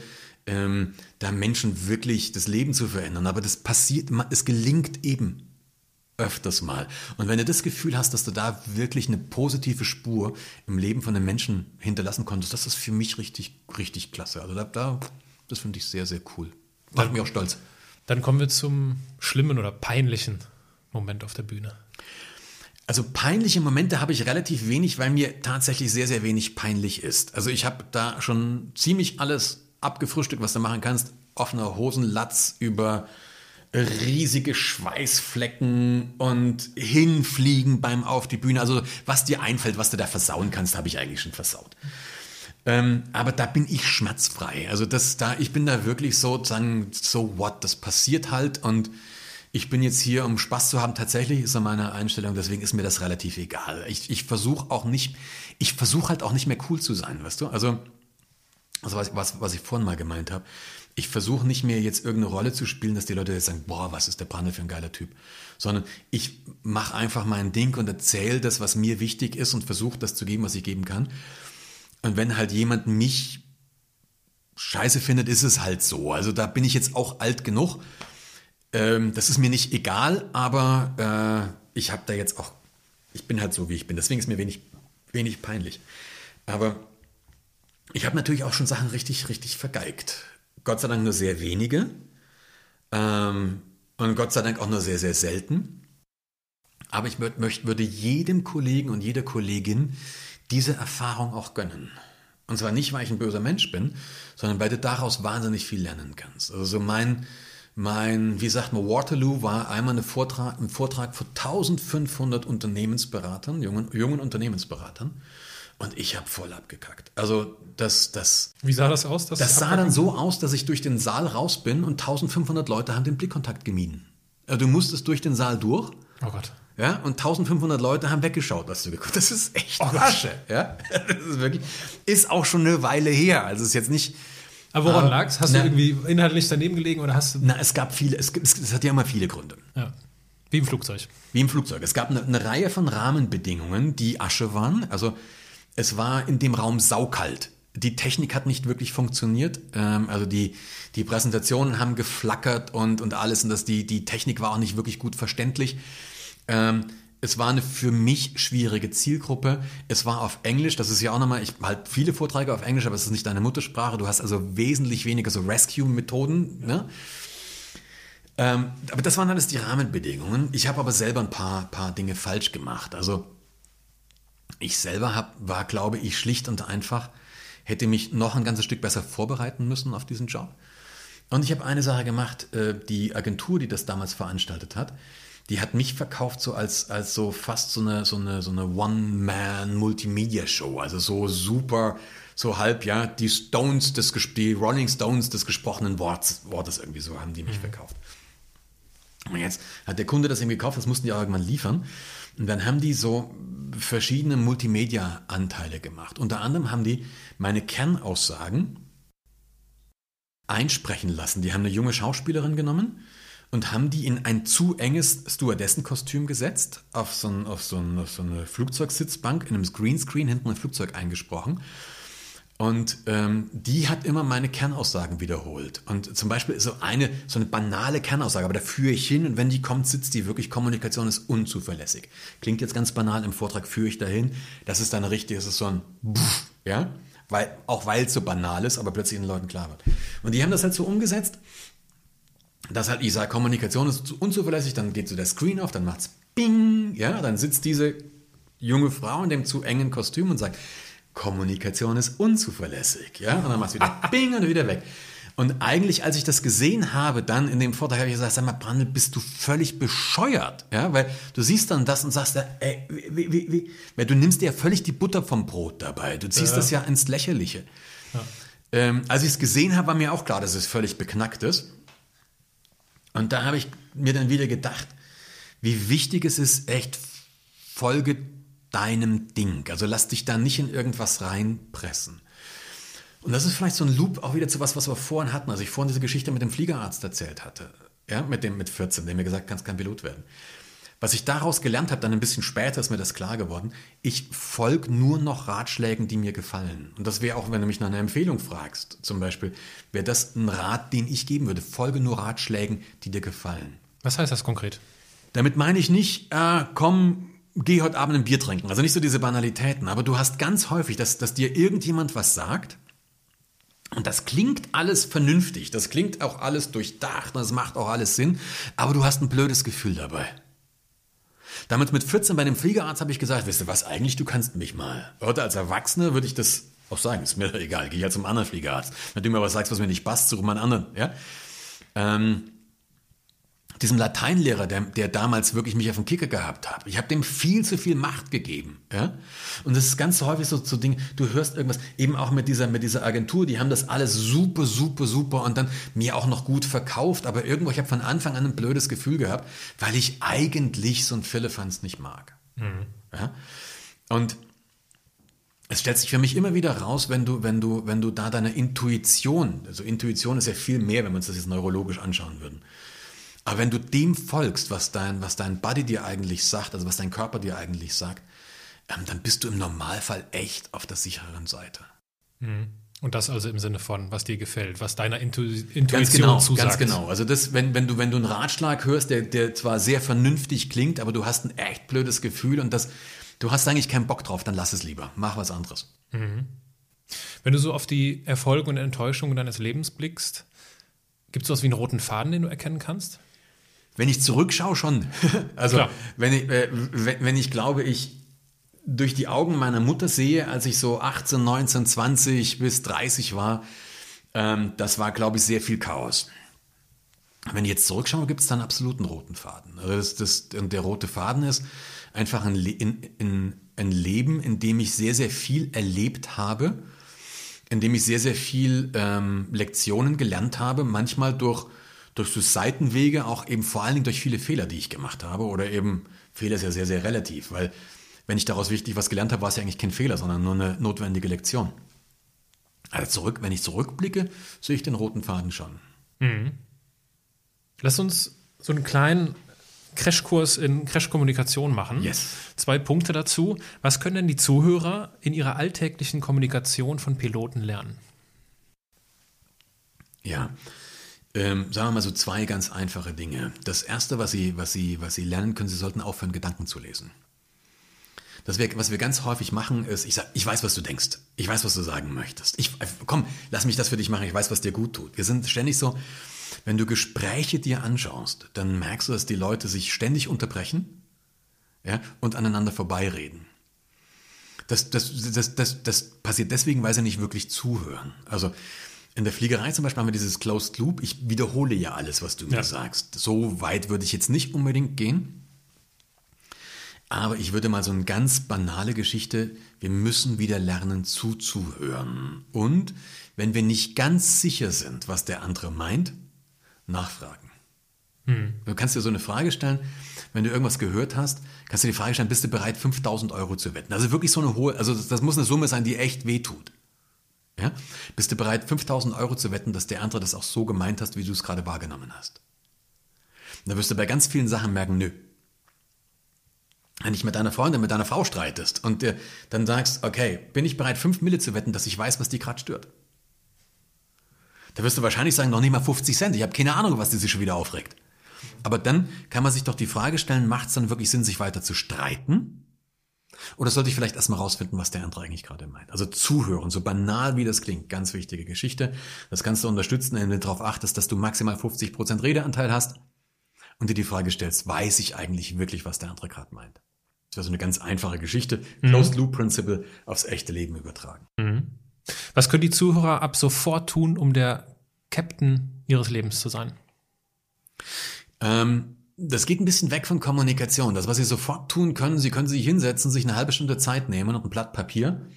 ähm, da Menschen wirklich das Leben zu verändern. Aber das passiert, es gelingt eben öfters mal. Und wenn du das Gefühl hast, dass du da wirklich eine positive Spur im Leben von den Menschen hinterlassen konntest, das ist für mich richtig, richtig klasse. Also da, da das finde ich sehr, sehr cool. Macht mich auch stolz. Dann kommen wir zum schlimmen oder peinlichen Moment auf der Bühne. Also peinliche Momente habe ich relativ wenig, weil mir tatsächlich sehr, sehr wenig peinlich ist. Also ich habe da schon ziemlich alles abgefrühstückt, was du machen kannst. Offener Hosenlatz über riesige Schweißflecken und hinfliegen beim auf die Bühne. Also was dir einfällt, was du da versauen kannst, habe ich eigentlich schon versaut. Ähm, aber da bin ich schmerzfrei. Also das da, ich bin da wirklich so sagen, so what, das passiert halt und ich bin jetzt hier, um Spaß zu haben. Tatsächlich ist er meine Einstellung, deswegen ist mir das relativ egal. Ich, ich versuche auch nicht, ich versuche halt auch nicht mehr cool zu sein, weißt du? Also, also was, was, was ich vorhin mal gemeint habe. Ich versuche nicht mehr jetzt irgendeine Rolle zu spielen, dass die Leute jetzt sagen, boah, was ist der Brandel für ein geiler Typ. Sondern ich mache einfach mein Ding und erzähle das, was mir wichtig ist und versuche das zu geben, was ich geben kann. Und wenn halt jemand mich scheiße findet, ist es halt so. Also da bin ich jetzt auch alt genug ähm, das ist mir nicht egal, aber äh, ich habe da jetzt auch, ich bin halt so, wie ich bin. Deswegen ist mir wenig, wenig peinlich. Aber ich habe natürlich auch schon Sachen richtig, richtig vergeigt. Gott sei Dank nur sehr wenige. Ähm, und Gott sei Dank auch nur sehr, sehr selten. Aber ich möcht, würde jedem Kollegen und jeder Kollegin diese Erfahrung auch gönnen. Und zwar nicht, weil ich ein böser Mensch bin, sondern weil du daraus wahnsinnig viel lernen kannst. Also so mein, mein, wie sagt man, Waterloo war einmal eine Vortrag, ein Vortrag vor 1500 Unternehmensberatern, jungen, jungen Unternehmensberatern. Und ich habe voll abgekackt. Also das, das. Wie sah das aus? Das sah dann so aus, dass ich durch den Saal raus bin und 1500 Leute haben den Blickkontakt gemieden. Also du musstest durch den Saal durch. Oh Gott. Ja, und 1500 Leute haben weggeschaut, was du geguckt Das ist echt oh Asche. Ja, das ist wirklich, ist auch schon eine Weile her. Also es ist jetzt nicht, aber woran lag es? Hast na, du irgendwie inhaltlich daneben gelegen oder hast du. Na, es gab viele, es, es, es hat ja immer viele Gründe. Ja. Wie im Flugzeug. Wie im Flugzeug. Es gab eine, eine Reihe von Rahmenbedingungen, die Asche waren. Also es war in dem Raum saukalt. Die Technik hat nicht wirklich funktioniert. Ähm, also die, die Präsentationen haben geflackert und, und alles. Und das, die, die Technik war auch nicht wirklich gut verständlich. Ähm, es war eine für mich schwierige Zielgruppe. Es war auf Englisch, das ist ja auch nochmal, ich halt viele Vorträge auf Englisch, aber es ist nicht deine Muttersprache. Du hast also wesentlich weniger so Rescue-Methoden. Ne? Ähm, aber das waren alles die Rahmenbedingungen. Ich habe aber selber ein paar, paar Dinge falsch gemacht. Also ich selber hab, war, glaube ich, schlicht und einfach, hätte mich noch ein ganzes Stück besser vorbereiten müssen auf diesen Job. Und ich habe eine Sache gemacht, äh, die Agentur, die das damals veranstaltet hat, die hat mich verkauft so als, als so fast so eine, so eine, so eine One-Man-Multimedia-Show. Also so super, so halb, ja, die Stones, des, die Rolling Stones des gesprochenen Wortes, Wortes irgendwie so haben die mich mhm. verkauft. Und jetzt hat der Kunde das eben gekauft, das mussten die auch irgendwann liefern. Und dann haben die so verschiedene Multimedia-Anteile gemacht. Unter anderem haben die meine Kernaussagen einsprechen lassen. Die haben eine junge Schauspielerin genommen und haben die in ein zu enges Stewardessenkostüm gesetzt, auf so, ein, auf, so ein, auf so eine Flugzeugsitzbank, in einem Greenscreen hinten ein Flugzeug eingesprochen. Und ähm, die hat immer meine Kernaussagen wiederholt. Und zum Beispiel so eine, so eine banale Kernaussage, aber da führe ich hin und wenn die kommt, sitzt die wirklich, Kommunikation ist unzuverlässig. Klingt jetzt ganz banal, im Vortrag führe ich dahin. Das ist dann richtig, das ist so ein Buff, ja, weil, auch weil es so banal ist, aber plötzlich den Leuten klar wird. Und die haben das halt so umgesetzt dass halt ich sage, Kommunikation ist unzuverlässig, dann geht so der Screen auf, dann macht's Bing, ja, dann sitzt diese junge Frau in dem zu engen Kostüm und sagt, Kommunikation ist unzuverlässig, ja, und dann macht's wieder Bing und wieder weg. Und eigentlich, als ich das gesehen habe, dann in dem Vortrag, habe ich gesagt, sag mal, Brandl, bist du völlig bescheuert, ja, weil du siehst dann das und sagst, ey, wie, wie, wie, weil du nimmst dir ja völlig die Butter vom Brot dabei, du ziehst ja. das ja ins Lächerliche. Ja. Ähm, als ich es gesehen habe, war mir auch klar, dass es völlig beknackt ist. Und da habe ich mir dann wieder gedacht, wie wichtig es ist, echt folge deinem Ding. Also lass dich da nicht in irgendwas reinpressen. Und das ist vielleicht so ein Loop auch wieder zu was, was wir vorhin hatten. Also ich vorhin diese Geschichte mit dem Fliegerarzt erzählt hatte. Ja, mit dem mit 14, der mir gesagt, kannst kein Pilot werden. Was ich daraus gelernt habe, dann ein bisschen später ist mir das klar geworden, ich folge nur noch Ratschlägen, die mir gefallen. Und das wäre auch, wenn du mich nach einer Empfehlung fragst, zum Beispiel, wäre das ein Rat, den ich geben würde. Folge nur Ratschlägen, die dir gefallen. Was heißt das konkret? Damit meine ich nicht, äh, komm, geh heute Abend ein Bier trinken. Also nicht so diese Banalitäten, aber du hast ganz häufig, dass, dass dir irgendjemand was sagt und das klingt alles vernünftig, das klingt auch alles durchdacht, das macht auch alles Sinn, aber du hast ein blödes Gefühl dabei. Damals mit 14 bei dem Fliegerarzt habe ich gesagt, weißt du was, eigentlich du kannst mich mal. Heute als Erwachsener würde ich das auch sagen, ist mir egal, gehe halt zum anderen Fliegerarzt. Wenn du mir was sagst, was mir nicht passt, suche mal einen anderen. Ja? Ähm, diesem Lateinlehrer, der, der damals wirklich mich auf den Kicker gehabt hat. Ich habe dem viel zu viel Macht gegeben. Ja? Und das ist ganz häufig so so Ding, du hörst irgendwas, eben auch mit dieser, mit dieser Agentur, die haben das alles super, super, super und dann mir auch noch gut verkauft, aber irgendwo, ich habe von Anfang an ein blödes Gefühl gehabt, weil ich eigentlich so ein Philippans nicht mag. Mhm. Ja? Und es stellt sich für mich immer wieder raus, wenn du, wenn du, wenn du da deine Intuition, also Intuition ist ja viel mehr, wenn wir uns das jetzt neurologisch anschauen würden. Aber wenn du dem folgst, was dein, was dein Body dir eigentlich sagt, also was dein Körper dir eigentlich sagt, ähm, dann bist du im Normalfall echt auf der sicheren Seite. Mhm. Und das also im Sinne von, was dir gefällt, was deiner Intu Intuition ganz genau, zusagt. Ganz genau. Also das, wenn, wenn du, wenn du einen Ratschlag hörst, der, der zwar sehr vernünftig klingt, aber du hast ein echt blödes Gefühl und das, du hast eigentlich keinen Bock drauf, dann lass es lieber. Mach was anderes. Mhm. Wenn du so auf die Erfolge und Enttäuschungen deines Lebens blickst, gibt es sowas wie einen roten Faden, den du erkennen kannst? Wenn ich zurückschaue, schon. also wenn ich, äh, wenn, wenn ich glaube, ich durch die Augen meiner Mutter sehe, als ich so 18, 19, 20 bis 30 war, ähm, das war, glaube ich, sehr viel Chaos. Wenn ich jetzt zurückschaue, gibt es dann absoluten roten Faden. Also das, das, der rote Faden ist einfach ein, in, in, ein Leben, in dem ich sehr, sehr viel erlebt habe, in dem ich sehr, sehr viel ähm, Lektionen gelernt habe, manchmal durch durch so Seitenwege, auch eben vor allen Dingen durch viele Fehler, die ich gemacht habe. Oder eben, Fehler ist ja sehr, sehr relativ, weil wenn ich daraus wichtig was gelernt habe, war es ja eigentlich kein Fehler, sondern nur eine notwendige Lektion. Also zurück, wenn ich zurückblicke, sehe ich den roten Faden schon. Mhm. Lass uns so einen kleinen Crashkurs in Crashkommunikation machen. Yes. Zwei Punkte dazu. Was können denn die Zuhörer in ihrer alltäglichen Kommunikation von Piloten lernen? Ja, ähm, sagen wir mal so zwei ganz einfache Dinge. Das erste, was Sie, was Sie, was Sie lernen können, Sie sollten aufhören, Gedanken zu lesen. Das wir, was wir ganz häufig machen, ist, ich sag, ich weiß, was du denkst. Ich weiß, was du sagen möchtest. Ich, äh, komm, lass mich das für dich machen. Ich weiß, was dir gut tut. Wir sind ständig so, wenn du Gespräche dir anschaust, dann merkst du, dass die Leute sich ständig unterbrechen ja, und aneinander vorbeireden. Das, das, das, das, das passiert deswegen, weil sie nicht wirklich zuhören. Also in der Fliegerei zum Beispiel haben wir dieses Closed Loop. Ich wiederhole ja alles, was du mir ja. sagst. So weit würde ich jetzt nicht unbedingt gehen. Aber ich würde mal so eine ganz banale Geschichte, wir müssen wieder lernen zuzuhören. Und wenn wir nicht ganz sicher sind, was der andere meint, nachfragen. Hm. Du kannst dir so eine Frage stellen, wenn du irgendwas gehört hast, kannst du dir die Frage stellen, bist du bereit, 5000 Euro zu wetten? Also wirklich so eine hohe, also das, das muss eine Summe sein, die echt wehtut. Ja? Bist du bereit, 5000 Euro zu wetten, dass der andere das auch so gemeint hast, wie du es gerade wahrgenommen hast? Und da wirst du bei ganz vielen Sachen merken, nö. Wenn ich mit deiner Freundin, mit deiner Frau streitest und dir dann sagst, okay, bin ich bereit, 5 Mille zu wetten, dass ich weiß, was die gerade stört? Da wirst du wahrscheinlich sagen, noch nicht mal 50 Cent. Ich habe keine Ahnung, was die sich schon wieder aufregt. Aber dann kann man sich doch die Frage stellen, macht es dann wirklich Sinn, sich weiter zu streiten? Oder sollte ich vielleicht erstmal rausfinden, was der andere eigentlich gerade meint? Also zuhören, so banal wie das klingt, ganz wichtige Geschichte. Das kannst du unterstützen, wenn du darauf achtest, dass du maximal 50 Prozent Redeanteil hast und dir die Frage stellst, weiß ich eigentlich wirklich, was der andere gerade meint? Das wäre so eine ganz einfache Geschichte. Mhm. Closed Loop Principle aufs echte Leben übertragen. Mhm. Was können die Zuhörer ab sofort tun, um der Captain ihres Lebens zu sein? Ähm, das geht ein bisschen weg von Kommunikation. Das, was Sie sofort tun können, Sie können sich hinsetzen, sich eine halbe Stunde Zeit nehmen und ein Blatt Papier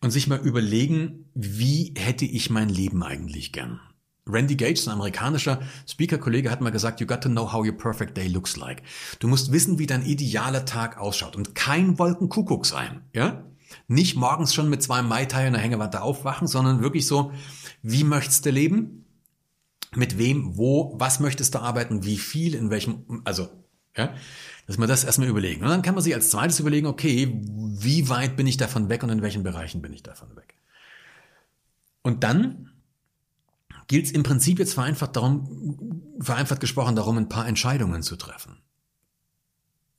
und sich mal überlegen, wie hätte ich mein Leben eigentlich gern? Randy Gage, ein amerikanischer Speaker-Kollege, hat mal gesagt, you got to know how your perfect day looks like. Du musst wissen, wie dein idealer Tag ausschaut und kein Wolkenkuckuck sein, ja? Nicht morgens schon mit zwei Mai Tai und der Hängewand aufwachen, sondern wirklich so, wie möchtest du leben? Mit wem, wo, was möchtest du arbeiten, wie viel, in welchem, also, ja, dass man das erstmal überlegen. Und dann kann man sich als zweites überlegen, okay, wie weit bin ich davon weg und in welchen Bereichen bin ich davon weg. Und dann gilt es im Prinzip jetzt vereinfacht darum, vereinfacht gesprochen darum, ein paar Entscheidungen zu treffen.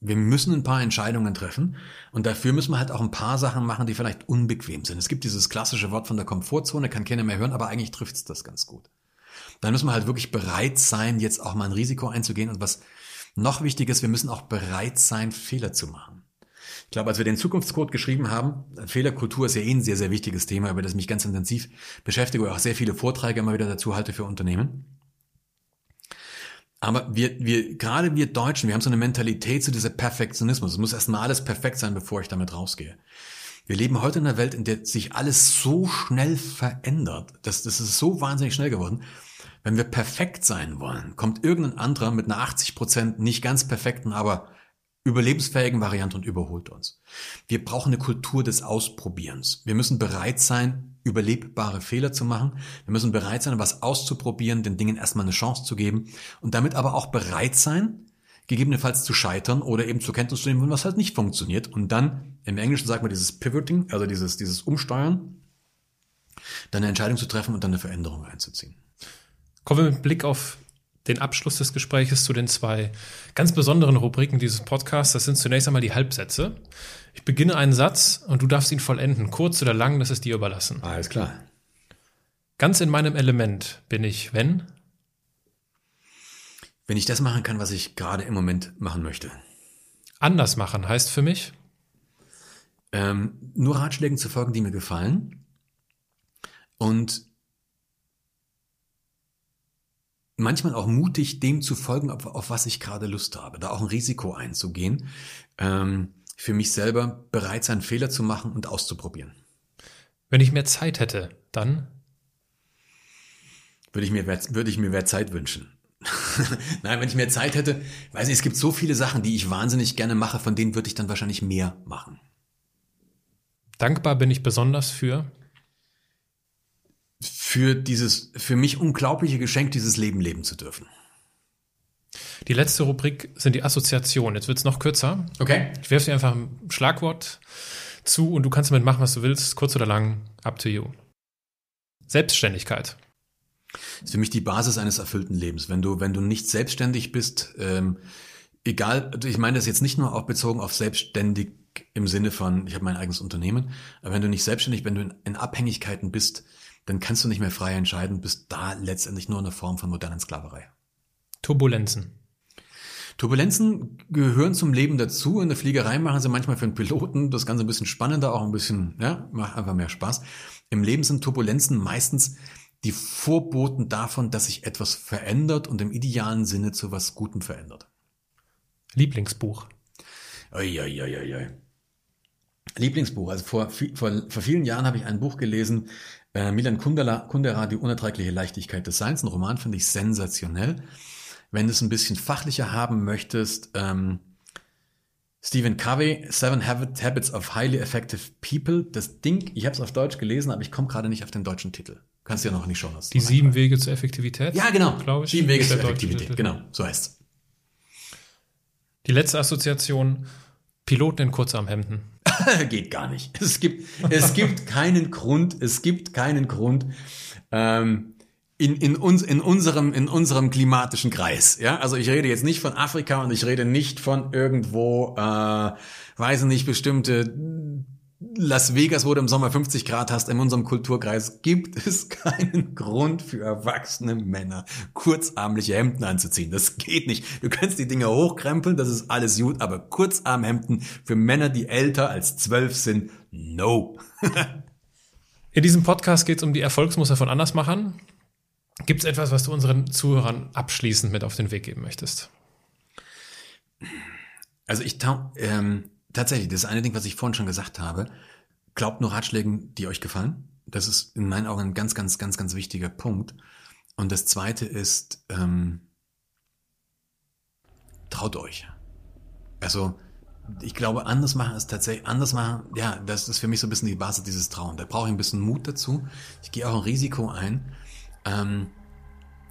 Wir müssen ein paar Entscheidungen treffen und dafür müssen wir halt auch ein paar Sachen machen, die vielleicht unbequem sind. Es gibt dieses klassische Wort von der Komfortzone, kann keiner mehr hören, aber eigentlich trifft es das ganz gut. Dann müssen wir halt wirklich bereit sein, jetzt auch mal ein Risiko einzugehen und was noch wichtig ist, wir müssen auch bereit sein, Fehler zu machen. Ich glaube, als wir den Zukunftscode geschrieben haben, Fehlerkultur ist ja eh ein sehr, sehr wichtiges Thema, über das ich mich ganz intensiv beschäftige, ich auch sehr viele Vorträge immer wieder dazu halte für Unternehmen. Aber wir, wir, gerade wir Deutschen, wir haben so eine Mentalität zu dieser Perfektionismus. Es muss erstmal alles perfekt sein, bevor ich damit rausgehe. Wir leben heute in einer Welt, in der sich alles so schnell verändert. Das, das ist so wahnsinnig schnell geworden. Wenn wir perfekt sein wollen, kommt irgendein anderer mit einer 80 Prozent nicht ganz perfekten, aber überlebensfähigen Variante und überholt uns. Wir brauchen eine Kultur des Ausprobierens. Wir müssen bereit sein, überlebbare Fehler zu machen. Wir müssen bereit sein, was auszuprobieren, den Dingen erstmal eine Chance zu geben und damit aber auch bereit sein, gegebenenfalls zu scheitern oder eben zur Kenntnis zu nehmen, was halt nicht funktioniert. Und dann, im Englischen sagt man dieses Pivoting, also dieses, dieses Umsteuern, dann eine Entscheidung zu treffen und dann eine Veränderung einzuziehen. Kommen wir mit Blick auf den Abschluss des Gespräches zu den zwei ganz besonderen Rubriken dieses Podcasts. Das sind zunächst einmal die Halbsätze. Ich beginne einen Satz und du darfst ihn vollenden. Kurz oder lang, das ist dir überlassen. Alles klar. Ganz in meinem Element bin ich, wenn? Wenn ich das machen kann, was ich gerade im Moment machen möchte. Anders machen heißt für mich? Ähm, nur Ratschlägen zu folgen, die mir gefallen. Und manchmal auch mutig, dem zu folgen, auf, auf was ich gerade Lust habe, da auch ein Risiko einzugehen, ähm, für mich selber bereit sein, Fehler zu machen und auszuprobieren. Wenn ich mehr Zeit hätte, dann würde ich mir, würde ich mir mehr Zeit wünschen. Nein, wenn ich mehr Zeit hätte, weiß nicht, es gibt so viele Sachen, die ich wahnsinnig gerne mache, von denen würde ich dann wahrscheinlich mehr machen. Dankbar bin ich besonders für für dieses für mich unglaubliche Geschenk, dieses Leben leben zu dürfen. Die letzte Rubrik sind die Assoziationen. Jetzt wird es noch kürzer. Okay. Ich werfe dir einfach ein Schlagwort zu und du kannst damit machen, was du willst, kurz oder lang, up to you. Selbstständigkeit. Das ist für mich die Basis eines erfüllten Lebens. Wenn du, wenn du nicht selbstständig bist, ähm, egal, ich meine das jetzt nicht nur auch bezogen auf selbstständig im Sinne von, ich habe mein eigenes Unternehmen, aber wenn du nicht selbstständig, wenn du in, in Abhängigkeiten bist, dann kannst du nicht mehr frei entscheiden, bist da letztendlich nur eine Form von modernen Sklaverei. Turbulenzen. Turbulenzen gehören zum Leben dazu. In der Fliegerei machen sie manchmal für einen Piloten das Ganze ein bisschen spannender, auch ein bisschen, ja, macht einfach mehr Spaß. Im Leben sind Turbulenzen meistens die Vorboten davon, dass sich etwas verändert und im idealen Sinne zu was Gutem verändert. Lieblingsbuch. Ui, ui, ui, ui. Lieblingsbuch. Also vor, vor, vor vielen Jahren habe ich ein Buch gelesen, äh, Milan Kundera, Kundera, Die unerträgliche Leichtigkeit des Seins. Ein Roman finde ich sensationell. Wenn du es ein bisschen fachlicher haben möchtest, ähm, Stephen Covey, Seven Habits of Highly Effective People. Das Ding, ich habe es auf Deutsch gelesen, aber ich komme gerade nicht auf den deutschen Titel. Kannst du ja noch nicht schauen. Die sieben Wege zur Effektivität? Ja, genau. Glaube ich. Sieben Wege zur Effektivität, genau. So heißt's. Die letzte Assoziation, Piloten in Kurzarmhemden. Geht gar nicht. Es gibt, es gibt keinen Grund, es gibt keinen Grund, ähm, in, in, uns, in, unserem, in unserem klimatischen Kreis. Ja, also ich rede jetzt nicht von Afrika und ich rede nicht von irgendwo, äh, weiß nicht, bestimmte Las Vegas, wo du im Sommer 50 Grad hast, in unserem Kulturkreis gibt es keinen Grund für erwachsene Männer, kurzarmliche Hemden anzuziehen. Das geht nicht. Du kannst die Dinger hochkrempeln, das ist alles gut, aber Kurzarmhemden für Männer, die älter als zwölf sind, no. In diesem Podcast geht es um die Erfolgsmuster von Andersmachern. Gibt es etwas, was du unseren Zuhörern abschließend mit auf den Weg geben möchtest? Also ich ähm, tatsächlich, das eine Ding, was ich vorhin schon gesagt habe. Glaubt nur Ratschlägen, die euch gefallen. Das ist in meinen Augen ein ganz, ganz, ganz, ganz wichtiger Punkt. Und das zweite ist, ähm, traut euch. Also, ich glaube, anders machen ist tatsächlich, anders machen, ja, das ist für mich so ein bisschen die Basis dieses Trauen. Da brauche ich ein bisschen Mut dazu. Ich gehe auch ein Risiko ein. Ähm,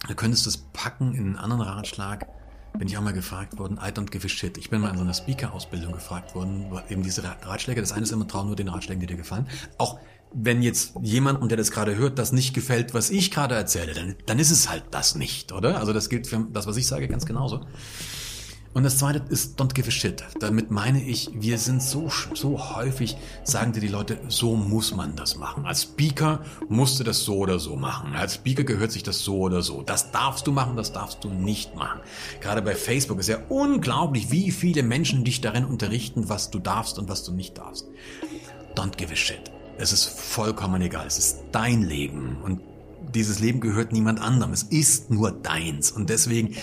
du könntest das packen in einen anderen Ratschlag. Bin ich auch mal gefragt worden, I don't give a shit. Ich bin mal in so einer Speaker-Ausbildung gefragt worden, eben diese Ratschläge. Das eine ist immer trauen nur den Ratschlägen, die dir gefallen. Auch wenn jetzt jemandem, der das gerade hört, das nicht gefällt, was ich gerade erzähle, dann, dann ist es halt das nicht, oder? Also das gilt für das, was ich sage, ganz genauso. Und das zweite ist don't give a shit. Damit meine ich, wir sind so, so häufig, sagen dir die Leute, so muss man das machen. Als Speaker musst du das so oder so machen. Als Speaker gehört sich das so oder so. Das darfst du machen, das darfst du nicht machen. Gerade bei Facebook ist ja unglaublich, wie viele Menschen dich darin unterrichten, was du darfst und was du nicht darfst. Don't give a shit. Es ist vollkommen egal. Es ist dein Leben und dieses Leben gehört niemand anderem. Es ist nur deins. Und deswegen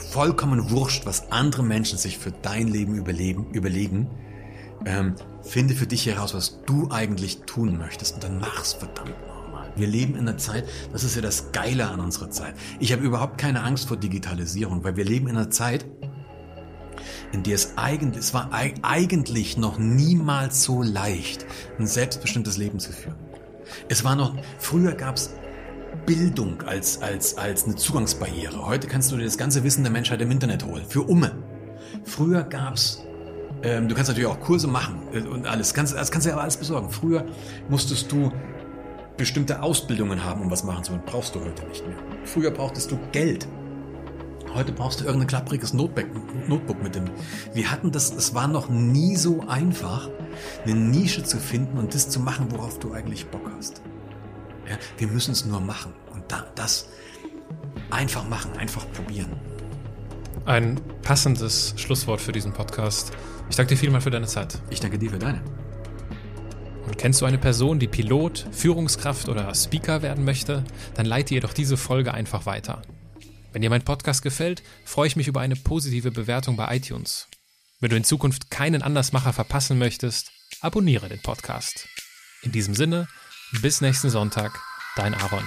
vollkommen wurscht, was andere Menschen sich für dein Leben überleben, überlegen. Ähm, finde für dich heraus, was du eigentlich tun möchtest und dann mach's verdammt nochmal. Wir leben in einer Zeit, das ist ja das Geile an unserer Zeit. Ich habe überhaupt keine Angst vor Digitalisierung, weil wir leben in einer Zeit, in der es eigentlich, es war eigentlich noch niemals so leicht, ein selbstbestimmtes Leben zu führen. Es war noch, früher gab's Bildung als, als, als eine Zugangsbarriere. Heute kannst du dir das ganze Wissen der Menschheit im Internet holen. Für Umme. Früher gab's ähm, du kannst natürlich auch Kurse machen äh, und alles. Kannst, das kannst du ja alles besorgen. Früher musstest du bestimmte Ausbildungen haben, um was machen zu können. Brauchst du heute nicht mehr. Früher brauchtest du Geld. Heute brauchst du irgendein klappriges Notebook, Notebook mit dem. Wir hatten das, es war noch nie so einfach, eine Nische zu finden und das zu machen, worauf du eigentlich Bock hast. Ja, wir müssen es nur machen. Und da, das einfach machen, einfach probieren. Ein passendes Schlusswort für diesen Podcast. Ich danke dir vielmal für deine Zeit. Ich danke dir für deine. Und kennst du eine Person, die Pilot, Führungskraft oder Speaker werden möchte? Dann leite ihr doch diese Folge einfach weiter. Wenn dir mein Podcast gefällt, freue ich mich über eine positive Bewertung bei iTunes. Wenn du in Zukunft keinen Andersmacher verpassen möchtest, abonniere den Podcast. In diesem Sinne, bis nächsten Sonntag, dein Aaron.